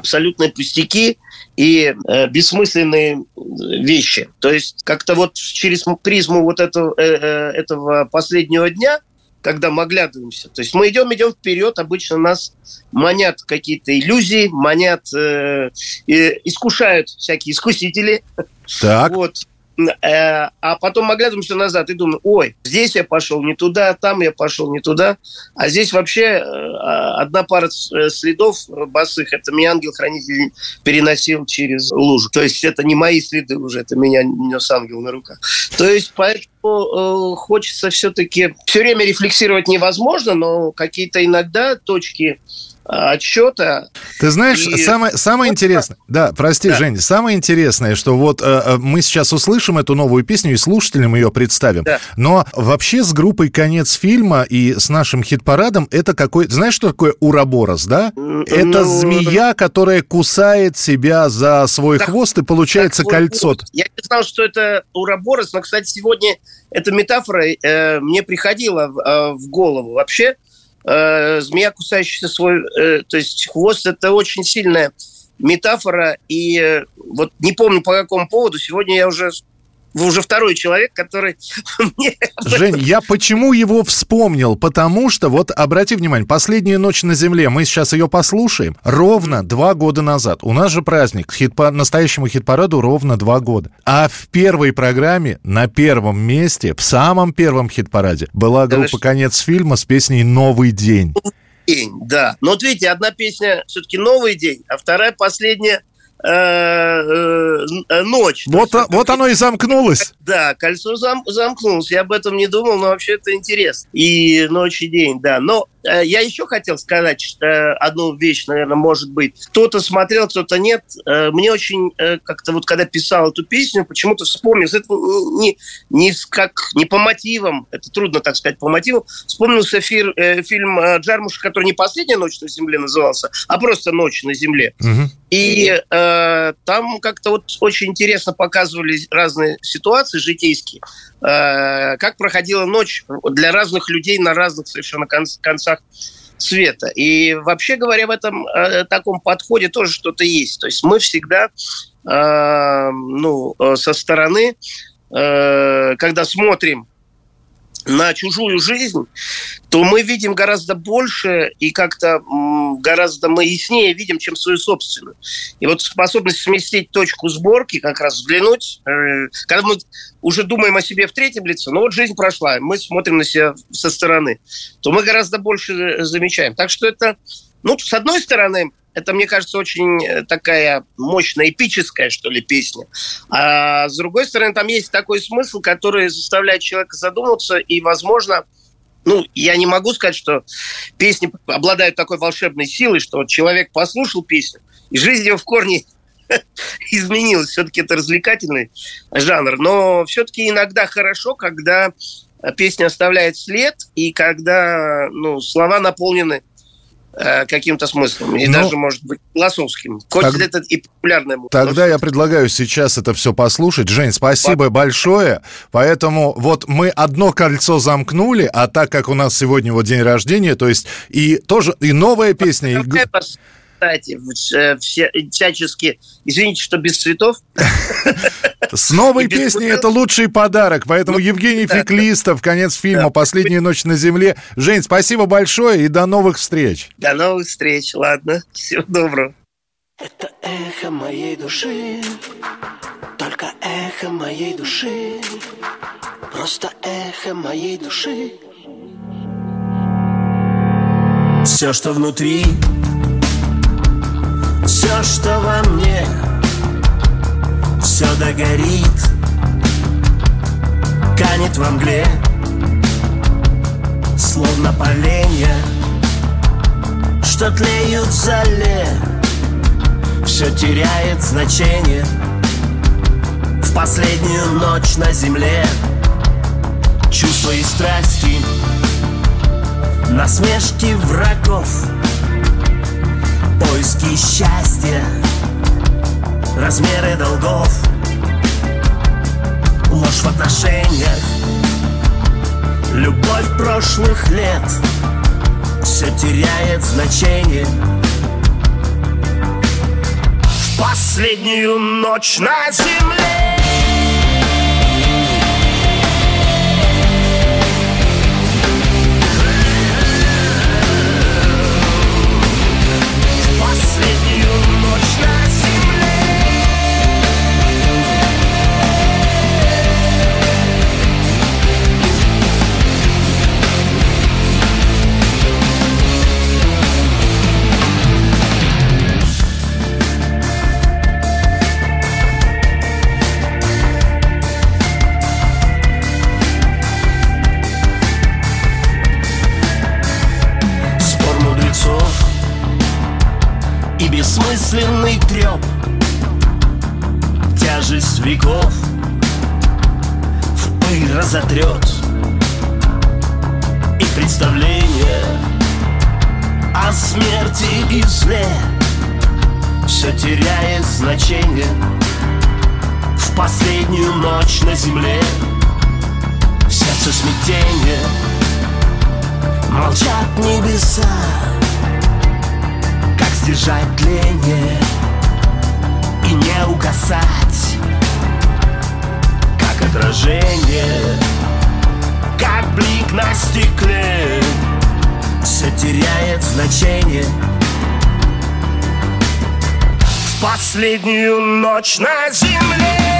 абсолютные пустяки и э, бессмысленные вещи. То есть как-то вот через призму вот этого, э, э, этого последнего дня, когда мы оглядываемся, то есть мы идем, идем вперед, обычно нас манят какие-то иллюзии, манят, э, э, искушают всякие искусители. Так. Вот. Э, а потом оглядываемся назад и думаем, ой, здесь я пошел не туда, там я пошел не туда, а здесь вообще э, одна пара э, следов босых, это меня ангел-хранитель переносил через лужу. То есть это не мои следы уже, это меня нес ангел на руках. То есть поэтому хочется все-таки все время рефлексировать невозможно, но какие-то иногда точки отчета. Ты знаешь, и... самое, самое интересное, да, прости, да. Жень, самое интересное, что вот э, э, мы сейчас услышим эту новую песню и слушателям ее представим, да. но вообще с группой «Конец фильма» и с нашим хит-парадом это какой... Знаешь, что такое ураборос, да? Ну, это змея, которая кусает себя за свой так, хвост и получается так, кольцо. Я не знал, что это ураборос, но, кстати, сегодня эта метафора э, мне приходила в, э, в голову. Вообще, э, змея, кусающая свой, э, то есть хвост, это очень сильная метафора. И э, вот не помню по какому поводу, сегодня я уже вы уже второй человек, который [laughs] мне... Жень, я почему его вспомнил? Потому что, вот обрати внимание, «Последняя ночь на земле», мы сейчас ее послушаем, ровно два года назад. У нас же праздник, хит -по... настоящему хит-параду ровно два года. А в первой программе, на первом месте, в самом первом хит-параде, была группа «Конец фильма» с песней «Новый день». День, да. Но вот видите, одна песня все-таки «Новый день», а вторая последняя ночь. Вот, а- вот оно и замкнулось. Да, кольцо зам- замкнулось. Я об этом не думал, но вообще это интересно. И ночь и день, да. Но э, я еще хотел сказать что, э, одну вещь, наверное, может быть. Кто-то смотрел, кто-то нет. Э, мне очень э, как-то вот когда писал эту песню, почему-то вспомнился. Это не, не, с- как, не по мотивам, это трудно так сказать по мотивам. Вспомнился фир- э, фильм э, Джармуша, который не «Последняя ночь на земле» назывался, а просто «Ночь на земле». И э, там как-то вот очень интересно показывали разные ситуации житейские, э, как проходила ночь для разных людей на разных совершенно кон- концах света. И вообще говоря, в этом э, таком подходе тоже что-то есть. То есть мы всегда э, ну, э, со стороны, э, когда смотрим на чужую жизнь, то мы видим гораздо больше и как-то гораздо мы яснее видим, чем свою собственную. И вот способность сместить точку сборки, как раз взглянуть, э, когда мы уже думаем о себе в третьем лице, ну вот жизнь прошла, мы смотрим на себя со стороны, то мы гораздо больше э, замечаем. Так что это, ну, с одной стороны, это, мне кажется, очень э, такая мощная, эпическая, что ли, песня. А с другой стороны, там есть такой смысл, который заставляет человека задуматься, и, возможно, ну, я не могу сказать, что песни обладают такой волшебной силой, что вот человек послушал песню, и жизнь его в корне [laughs] изменилась. Все-таки это развлекательный жанр. Но все-таки иногда хорошо, когда песня оставляет след, и когда ну, слова наполнены каким-то смыслом, и Ну, даже, может быть, философским. Хоть так- это и популярная музыка. Тогда я предлагаю сейчас это все послушать. Жень, спасибо большое. Поэтому вот мы одно кольцо замкнули, а так как у нас сегодня вот день рождения, то есть и тоже и новая песня, и Кстати, э, все, всячески, извините, что без цветов. [laughs] с новой песней это лучший подарок. Поэтому Евгений да, Феклистов, конец фильма «Последняя ночь на земле». Жень, спасибо большое и до новых встреч. До новых встреч, ладно. Всего доброго. Эхо моей души, только эхо моей души, просто эхо моей души. Все, что внутри, все, что во мне, все догорит, канет во мгле, словно поленья, что тлеют в зале. Все теряет значение В последнюю ночь на земле. Чувства и страсти Насмешки врагов Поиски счастья. Размеры долгов. Ложь в отношениях. Любовь прошлых лет. Все теряет значение. В последнюю ночь на земле. Бессмысленный треп. Тяжесть веков в пыль разотрет И представление о смерти и зле Все теряет значение в последнюю ночь на земле. В сердце смятение Молчат небеса Как сдержать тление И не угасать. Как отражение Как блик на стекле Все теряет значение. В Последнюю ночь на земле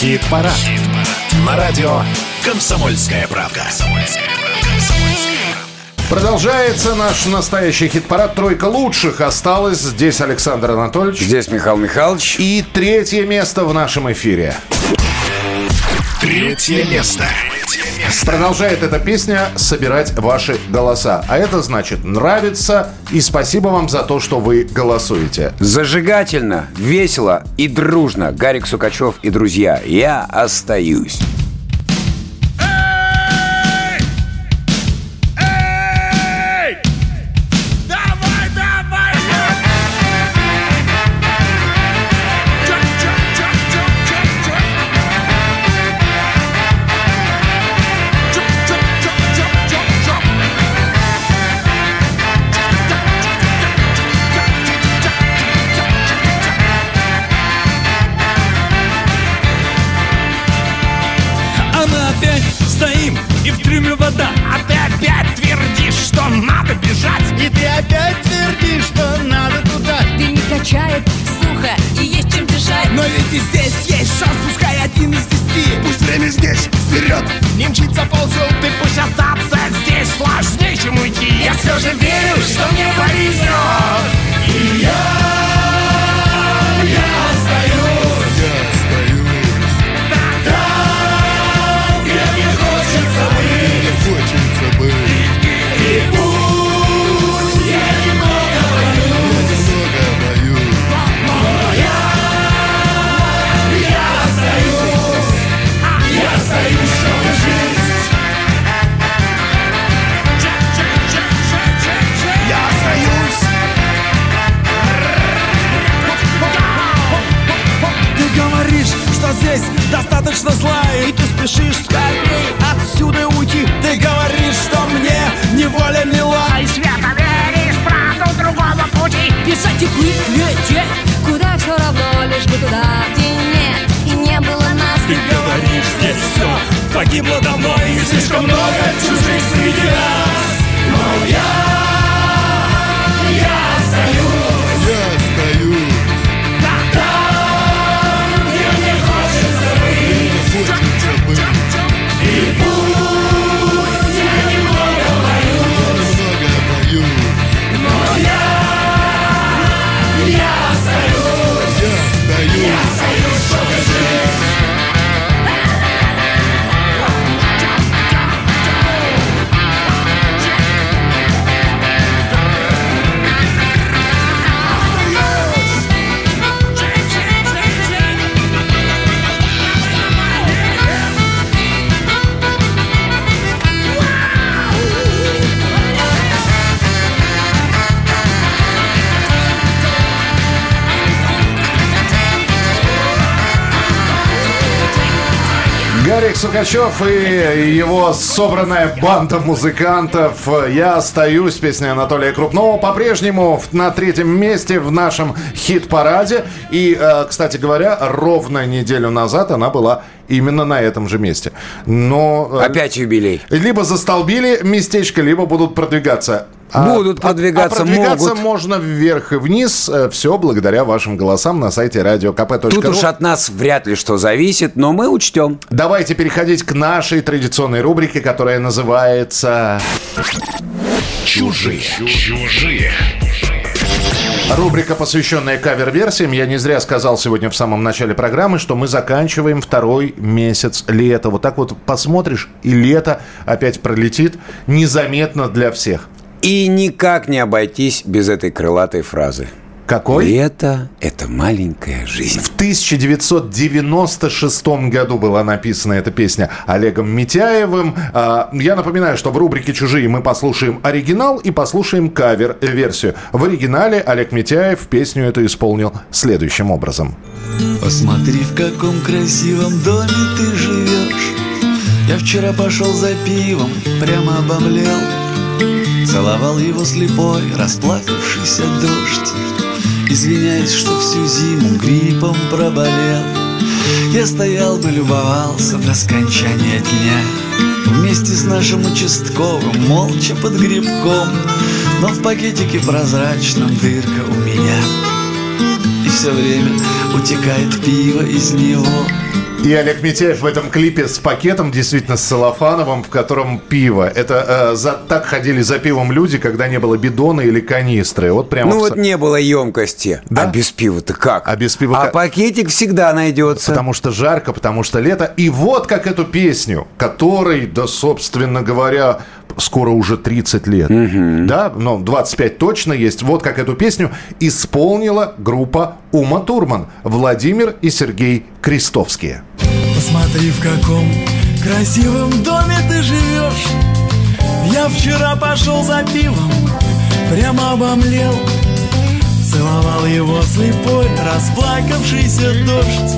Хит-парад. На радио «Комсомольская правка». Продолжается наш настоящий хит-парад. Тройка лучших осталась. Здесь Александр Анатольевич. Здесь Михаил Михайлович. И третье место в нашем эфире. Третье место. Продолжает эта песня собирать ваши голоса. А это значит нравится. И спасибо вам за то, что вы голосуете. Зажигательно, весело и дружно. Гарик Сукачев и друзья. Я остаюсь. Гарик Сукачев и его собранная банда музыкантов. Я остаюсь. Песня Анатолия Крупного по-прежнему на третьем месте в нашем хит-параде. И, э, кстати говоря, ровно неделю назад она была именно на этом же месте. Но... э, Опять юбилей. Либо застолбили местечко, либо будут продвигаться. Будут а- продвигаться, а продвигаться могут. можно вверх и вниз. Все благодаря вашим голосам на сайте radiokp.ru. Тут уж от нас вряд ли что зависит, но мы учтем. Давайте переходить к нашей традиционной рубрике, которая называется... Чужие. Чужие. Рубрика, посвященная кавер-версиям. Я не зря сказал сегодня в самом начале программы, что мы заканчиваем второй месяц лета. Вот так вот посмотришь, и лето опять пролетит незаметно для всех. И никак не обойтись без этой крылатой фразы. Какой? Лето – это маленькая жизнь. В 1996 году была написана эта песня Олегом Митяевым. А, Я напоминаю, что в рубрике «Чужие» мы послушаем оригинал и послушаем кавер-версию. В оригинале Олег Митяев песню эту исполнил следующим образом. Посмотри, в каком красивом доме ты живешь Я вчера пошел за пивом, прямо обомлел Целовал его слепой, расплакавшийся дождь. Извиняюсь, что всю зиму гриппом проболел. Я стоял бы, любовался до скончания дня. Вместе с нашим участковым, молча под грибком. Но в пакетике прозрачном дырка у меня все время утекает пиво из него. И Олег Митяев в этом клипе с пакетом, действительно, с целлофановым, в котором пиво. Это э, за, так ходили за пивом люди, когда не было бидона или канистры. Вот прямо Ну в вот не было емкости. А без пива-то как? А без пива А как? пакетик всегда найдется. Потому что жарко, потому что лето. И вот как эту песню, которой, да, собственно говоря, скоро уже 30 лет. Да, ну, 25 точно есть. Вот как эту песню исполнила группа Ума Турман. Владимир и Сергей Крестовские. Посмотри, в каком красивом доме ты живешь Я вчера пошел за пивом, прямо обомлел Целовал его слепой, расплакавшийся дождь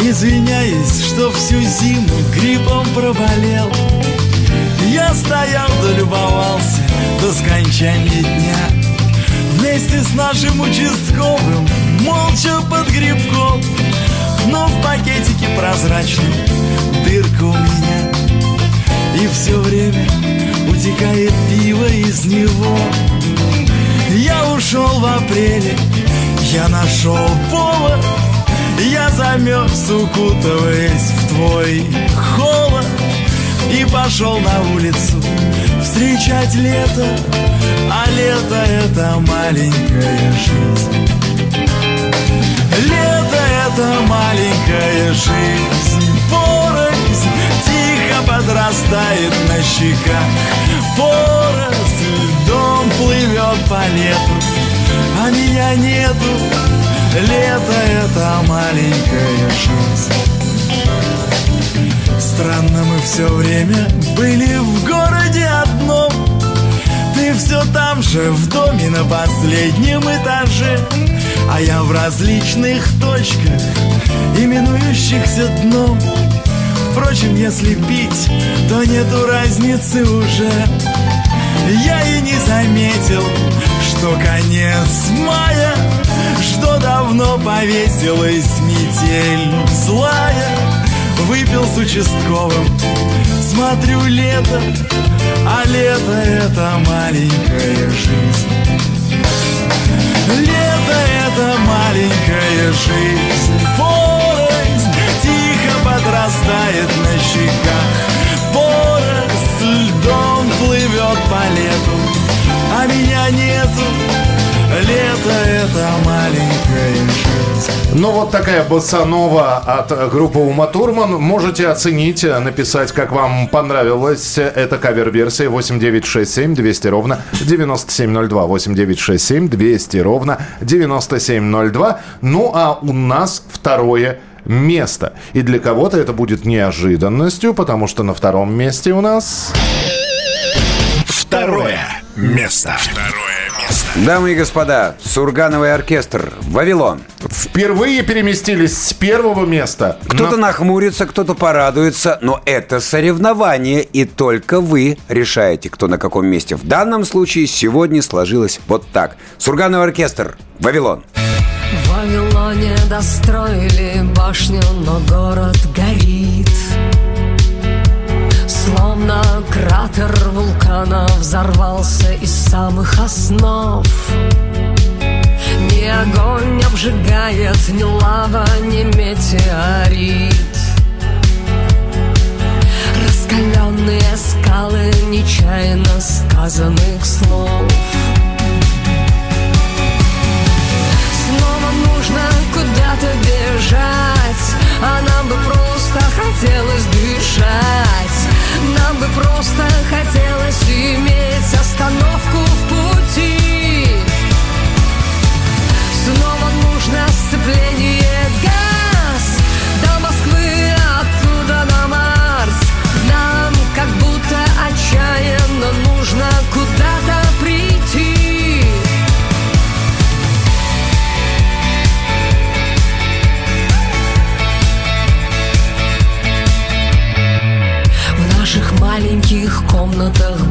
Извиняюсь, что всю зиму гриппом проболел Я стоял да любовался до скончания дня. Вместе с нашим участковым, молча под грибком. Но в пакетике прозрачном дырка у меня. И все время утекает пиво из него. Я ушел в апреле, я нашел повод. Я замерз, укутываясь в твой холод И пошел на улицу встречать лето. А лето это маленькая жизнь. Лето это маленькая жизнь. Поросль тихо подрастает на щеках. Поросль льдом плывет по лету А меня нету. Лето это маленькая жизнь Странно мы все время были в городе одном. Ты все там же, в доме на последнем этаже. А я в различных точках, именующихся дном. Впрочем, если пить, то нету разницы уже. Я и не заметил, что конец мая Что давно повесилась метель злая Выпил с участковым, смотрю лето А лето это маленькая жизнь. Лето это маленькая жизнь. Поросль тихо подрастает на щеках. Поросль льдом плывет по лету. А меня нету. Лето это маленькая жизнь Ну, вот такая боссанова от группы Ума Турман. Можете оценить, написать, как вам понравилась эта кавер-версия 8967 200 ровно 9702. 8967 200 ровно 9702. Ну, а у нас второе место. И для кого-то это будет неожиданностью, потому что на втором месте у нас... Второе место. Второе. Дамы и господа, Сургановый оркестр «Вавилон». Впервые переместились с первого места. Кто-то нахмурится, кто-то порадуется, но это соревнование, и только вы решаете, кто на каком месте. В данном случае сегодня сложилось вот так. Сургановый оркестр «Вавилон». В Вавилоне достроили башню, но город горит Словно кратер вулкана взорвался из самых основ. Ни огонь не обжигает, ни лава, ни метеорит. Раскаленные скалы нечаянно сказанных слов Снова нужно куда-то бежать А нам бы просто хотелось дышать. Нам бы просто хотелось иметь остановку в пути. Снова нужно сцепление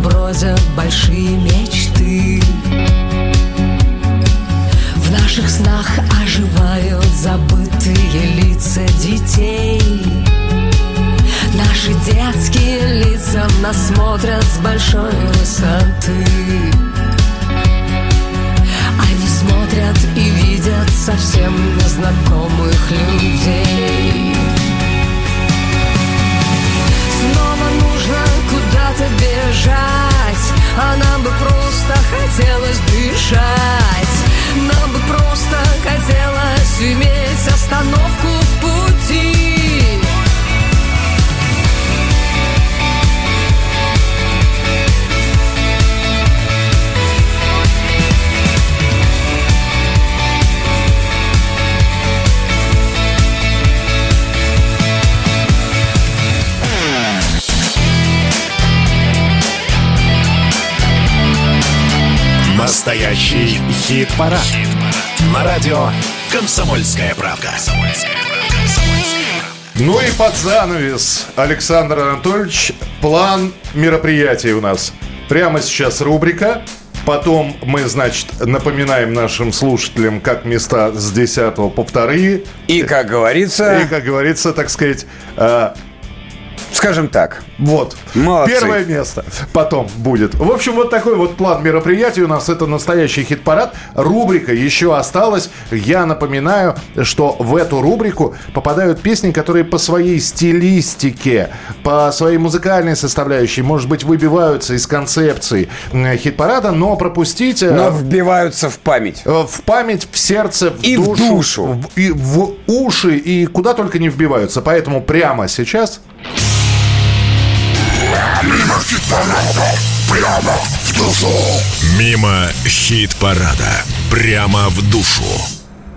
бродят большие мечты. В наших снах оживают забытые лица детей. Наши детские лица нас смотрят с большой высоты. Они смотрят и видят совсем незнакомых людей. Снова нужно куда-то бежать. А нам бы просто хотелось дышать. Нам бы просто хотелось иметь остановку в пути. Настоящий хит-парад. На радио «Комсомольская правка». Ну и под занавес, Александр Анатольевич, план мероприятий у нас. Прямо сейчас рубрика. Потом мы, значит, напоминаем нашим слушателям, как места с 10 по вторые. И, как говорится... И, как говорится, так сказать... Скажем так. Вот. Молодцы. Первое место. Потом будет. В общем, вот такой вот план мероприятий у нас. Это настоящий хит-парад. Рубрика еще осталась. Я напоминаю, что в эту рубрику попадают песни, которые по своей стилистике, по своей музыкальной составляющей, может быть, выбиваются из концепции хит-парада, но пропустить... э, Но вбиваются в память. э, В память, в сердце, в И в душу, душу. в- и в уши, и куда только не вбиваются. Поэтому прямо сейчас Прямо в душу. Мимо хит-парада. Прямо в душу.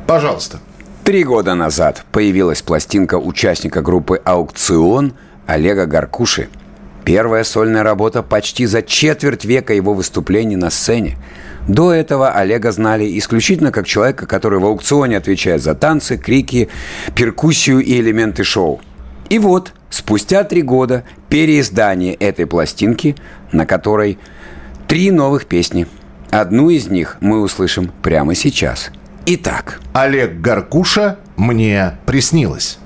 Пожалуйста. Три года назад появилась пластинка участника группы «Аукцион» Олега Гаркуши. Первая сольная работа почти за четверть века его выступлений на сцене. До этого Олега знали исключительно как человека, который в аукционе отвечает за танцы, крики, перкуссию и элементы шоу. И вот, спустя три года, переиздание этой пластинки, на которой три новых песни. Одну из них мы услышим прямо сейчас. Итак, Олег Гаркуша «Мне приснилось».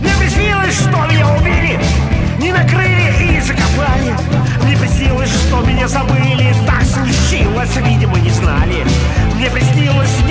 Мне приснилось, что меня убили, не накрыли и закопали. Мне приснилось, что меня забыли, так случилось, видимо, не знали. Мне приснилось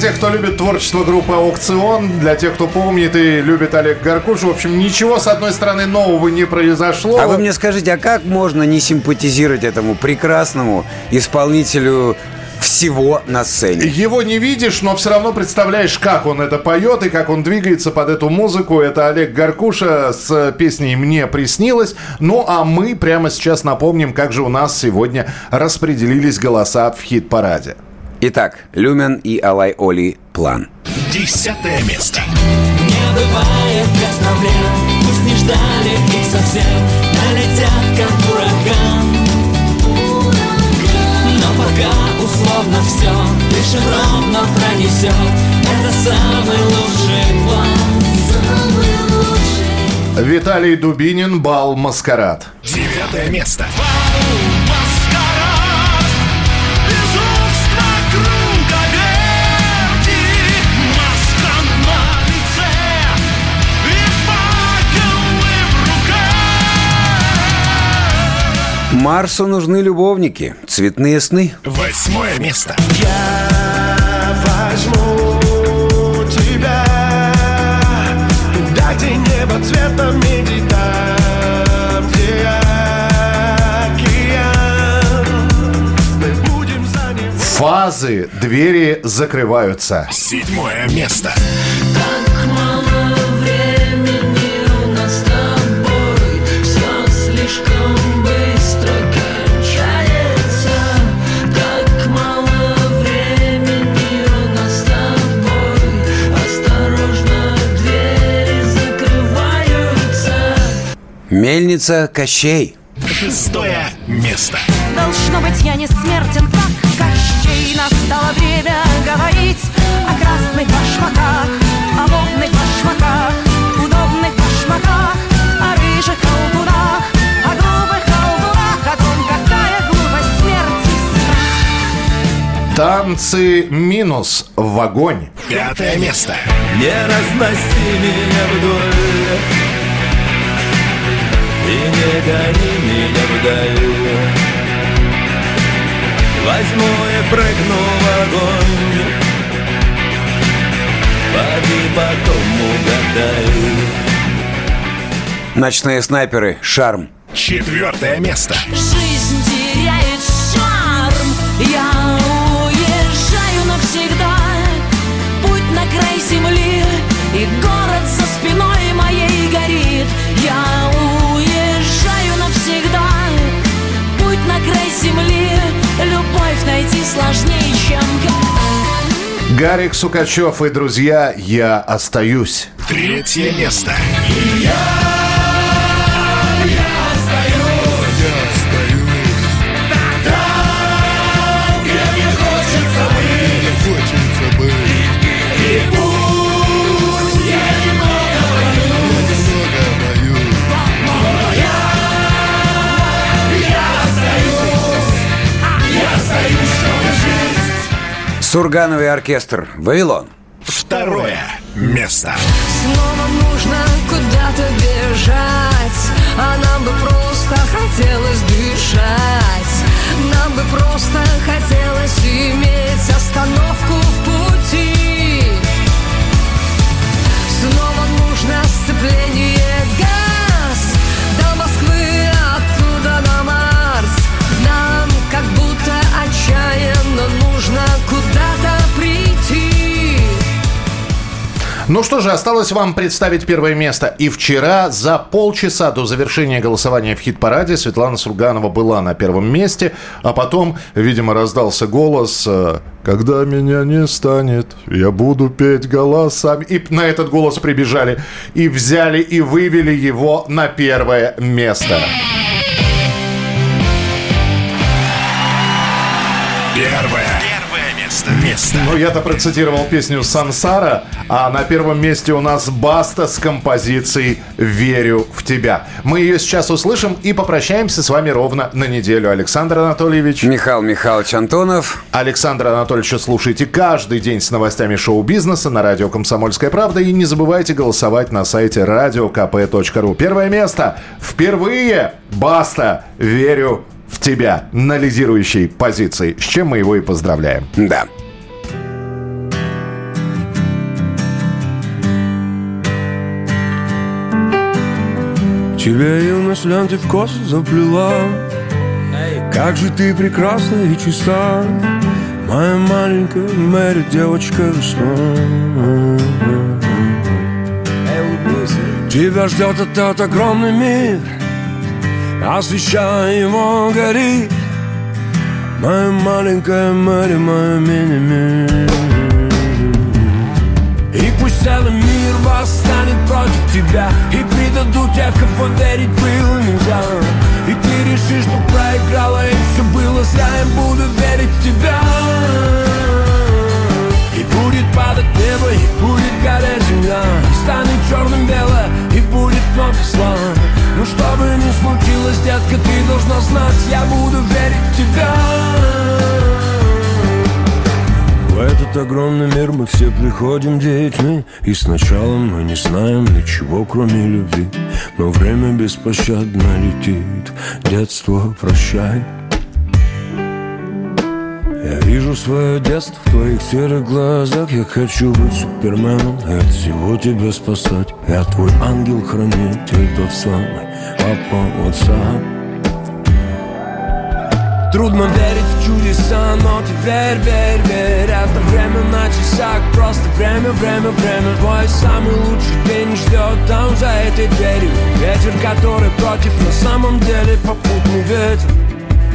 тех, кто любит творчество группы «Аукцион», для тех, кто помнит и любит Олег Гаркуш, в общем, ничего, с одной стороны, нового не произошло. А вы мне скажите, а как можно не симпатизировать этому прекрасному исполнителю всего на сцене? Его не видишь, но все равно представляешь, как он это поет и как он двигается под эту музыку. Это Олег Гаркуша с песней «Мне приснилось». Ну, а мы прямо сейчас напомним, как же у нас сегодня распределились голоса в хит-параде. Итак, Люмен и Алай Оли «План». Десятое место. Не бывает без проблем Пусть не ждали их совсем Налетят как ураган Но пока условно все Дышим ровно пронесет Это самый лучший план Самый лучший Виталий Дубинин, бал «Маскарад». Девятое место. Марсу нужны любовники, цветные сны. Восьмое место. Я возьму тебя где небо цвета меди Там, где океан Фазы, двери закрываются. Седьмое место. Мельница Кощей. Шестое место. Должно быть, я не смертен, как Кощей Настало время говорить о красных башмаках О модных башмаках, удобных башмаках О рыжих колдунах, о глупых колдунах О том, какая глупость смерти страх Танцы минус в огонь. Пятое место. Не разноси меня вдоль И не гони меня вдаль Возьму и прыгну в огонь Поди потом угадай Ночные снайперы. Шарм. Четвертое место. Жизнь теряет шарм Я сложнее, чем Гарик Сукачев и друзья, я остаюсь. Третье место. Сургановый оркестр. Вавилон. Второе место. Снова нужно куда-то бежать А нам бы просто хотелось дышать Нам бы просто хотелось иметь остановку Ну что же, осталось вам представить первое место. И вчера за полчаса до завершения голосования в хит-параде Светлана Сурганова была на первом месте, а потом, видимо, раздался голос э, «Когда меня не станет, я буду петь голосами». И на этот голос прибежали и взяли и вывели его на первое место. Первое. Место. Место. Ну, я-то процитировал песню «Сансара», а на первом месте у нас Баста с композицией «Верю в тебя». Мы ее сейчас услышим и попрощаемся с вами ровно на неделю. Александр Анатольевич. Михаил Михайлович Антонов. Александр Анатольевича слушайте каждый день с новостями шоу-бизнеса на радио «Комсомольская правда». И не забывайте голосовать на сайте radiokp.ru. Первое место. Впервые Баста «Верю в тебя» на лидирующей позиции, с чем мы его и поздравляем. Да. Тебя юность в косу заплела. Как же ты прекрасна и чиста Моя маленькая Мэри, девочка весна Тебя ждет этот огромный мир Освещая его горит Моя маленькая Мэри, моя мини-мир И пусть целый мир восстанет против тебя И предадут тех, кого верить было нельзя. И ты решишь, что проиграла и все было зря Я буду верить в тебя. И будет падать небо, и будет гореть земля И станет черным бело, и будет много зла Но что бы ни случилось, детка, ты должна знать Я буду верить в тебя. В этот огромный мир мы все приходим детьми И сначала мы не знаем ничего, кроме любви. Но время беспощадно летит. Детство, прощай я вижу свое детство в твоих серых глазах. Я хочу быть суперменом и от всего тебя спасать. Я твой ангел-хранитель, тот самый папа отца Трудно верить в чудеса, но ты верь, верь, верь. Это время на часах, просто время, время, время. Твой самый лучший день ждет там за этой дверью. Ветер, который против, на самом деле попутный ветер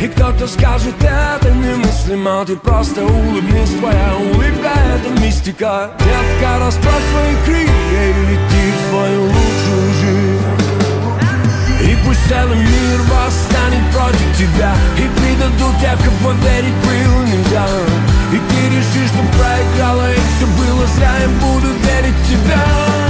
и кто-то скажет, это немыслимо Ты просто улыбнись, твоя улыбка — это мистика Детка, расправь свои крылья и лети в свою лучшую жизнь. И пусть целый мир восстанет против тебя И предадут тех, кого верить было нельзя. И ты решишь, что проиграла и все было зря Я буду верить в тебя. И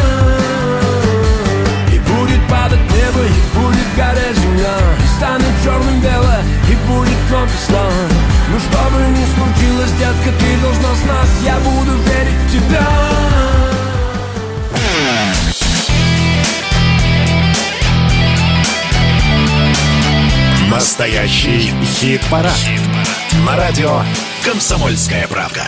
падать небо, и будет гореть земля И станет черным белое и будет много слов Ну что бы ни случилось, детка, ты должна знать Я буду верить в тебя Настоящий хит-парад. На радио «Комсомольская правда».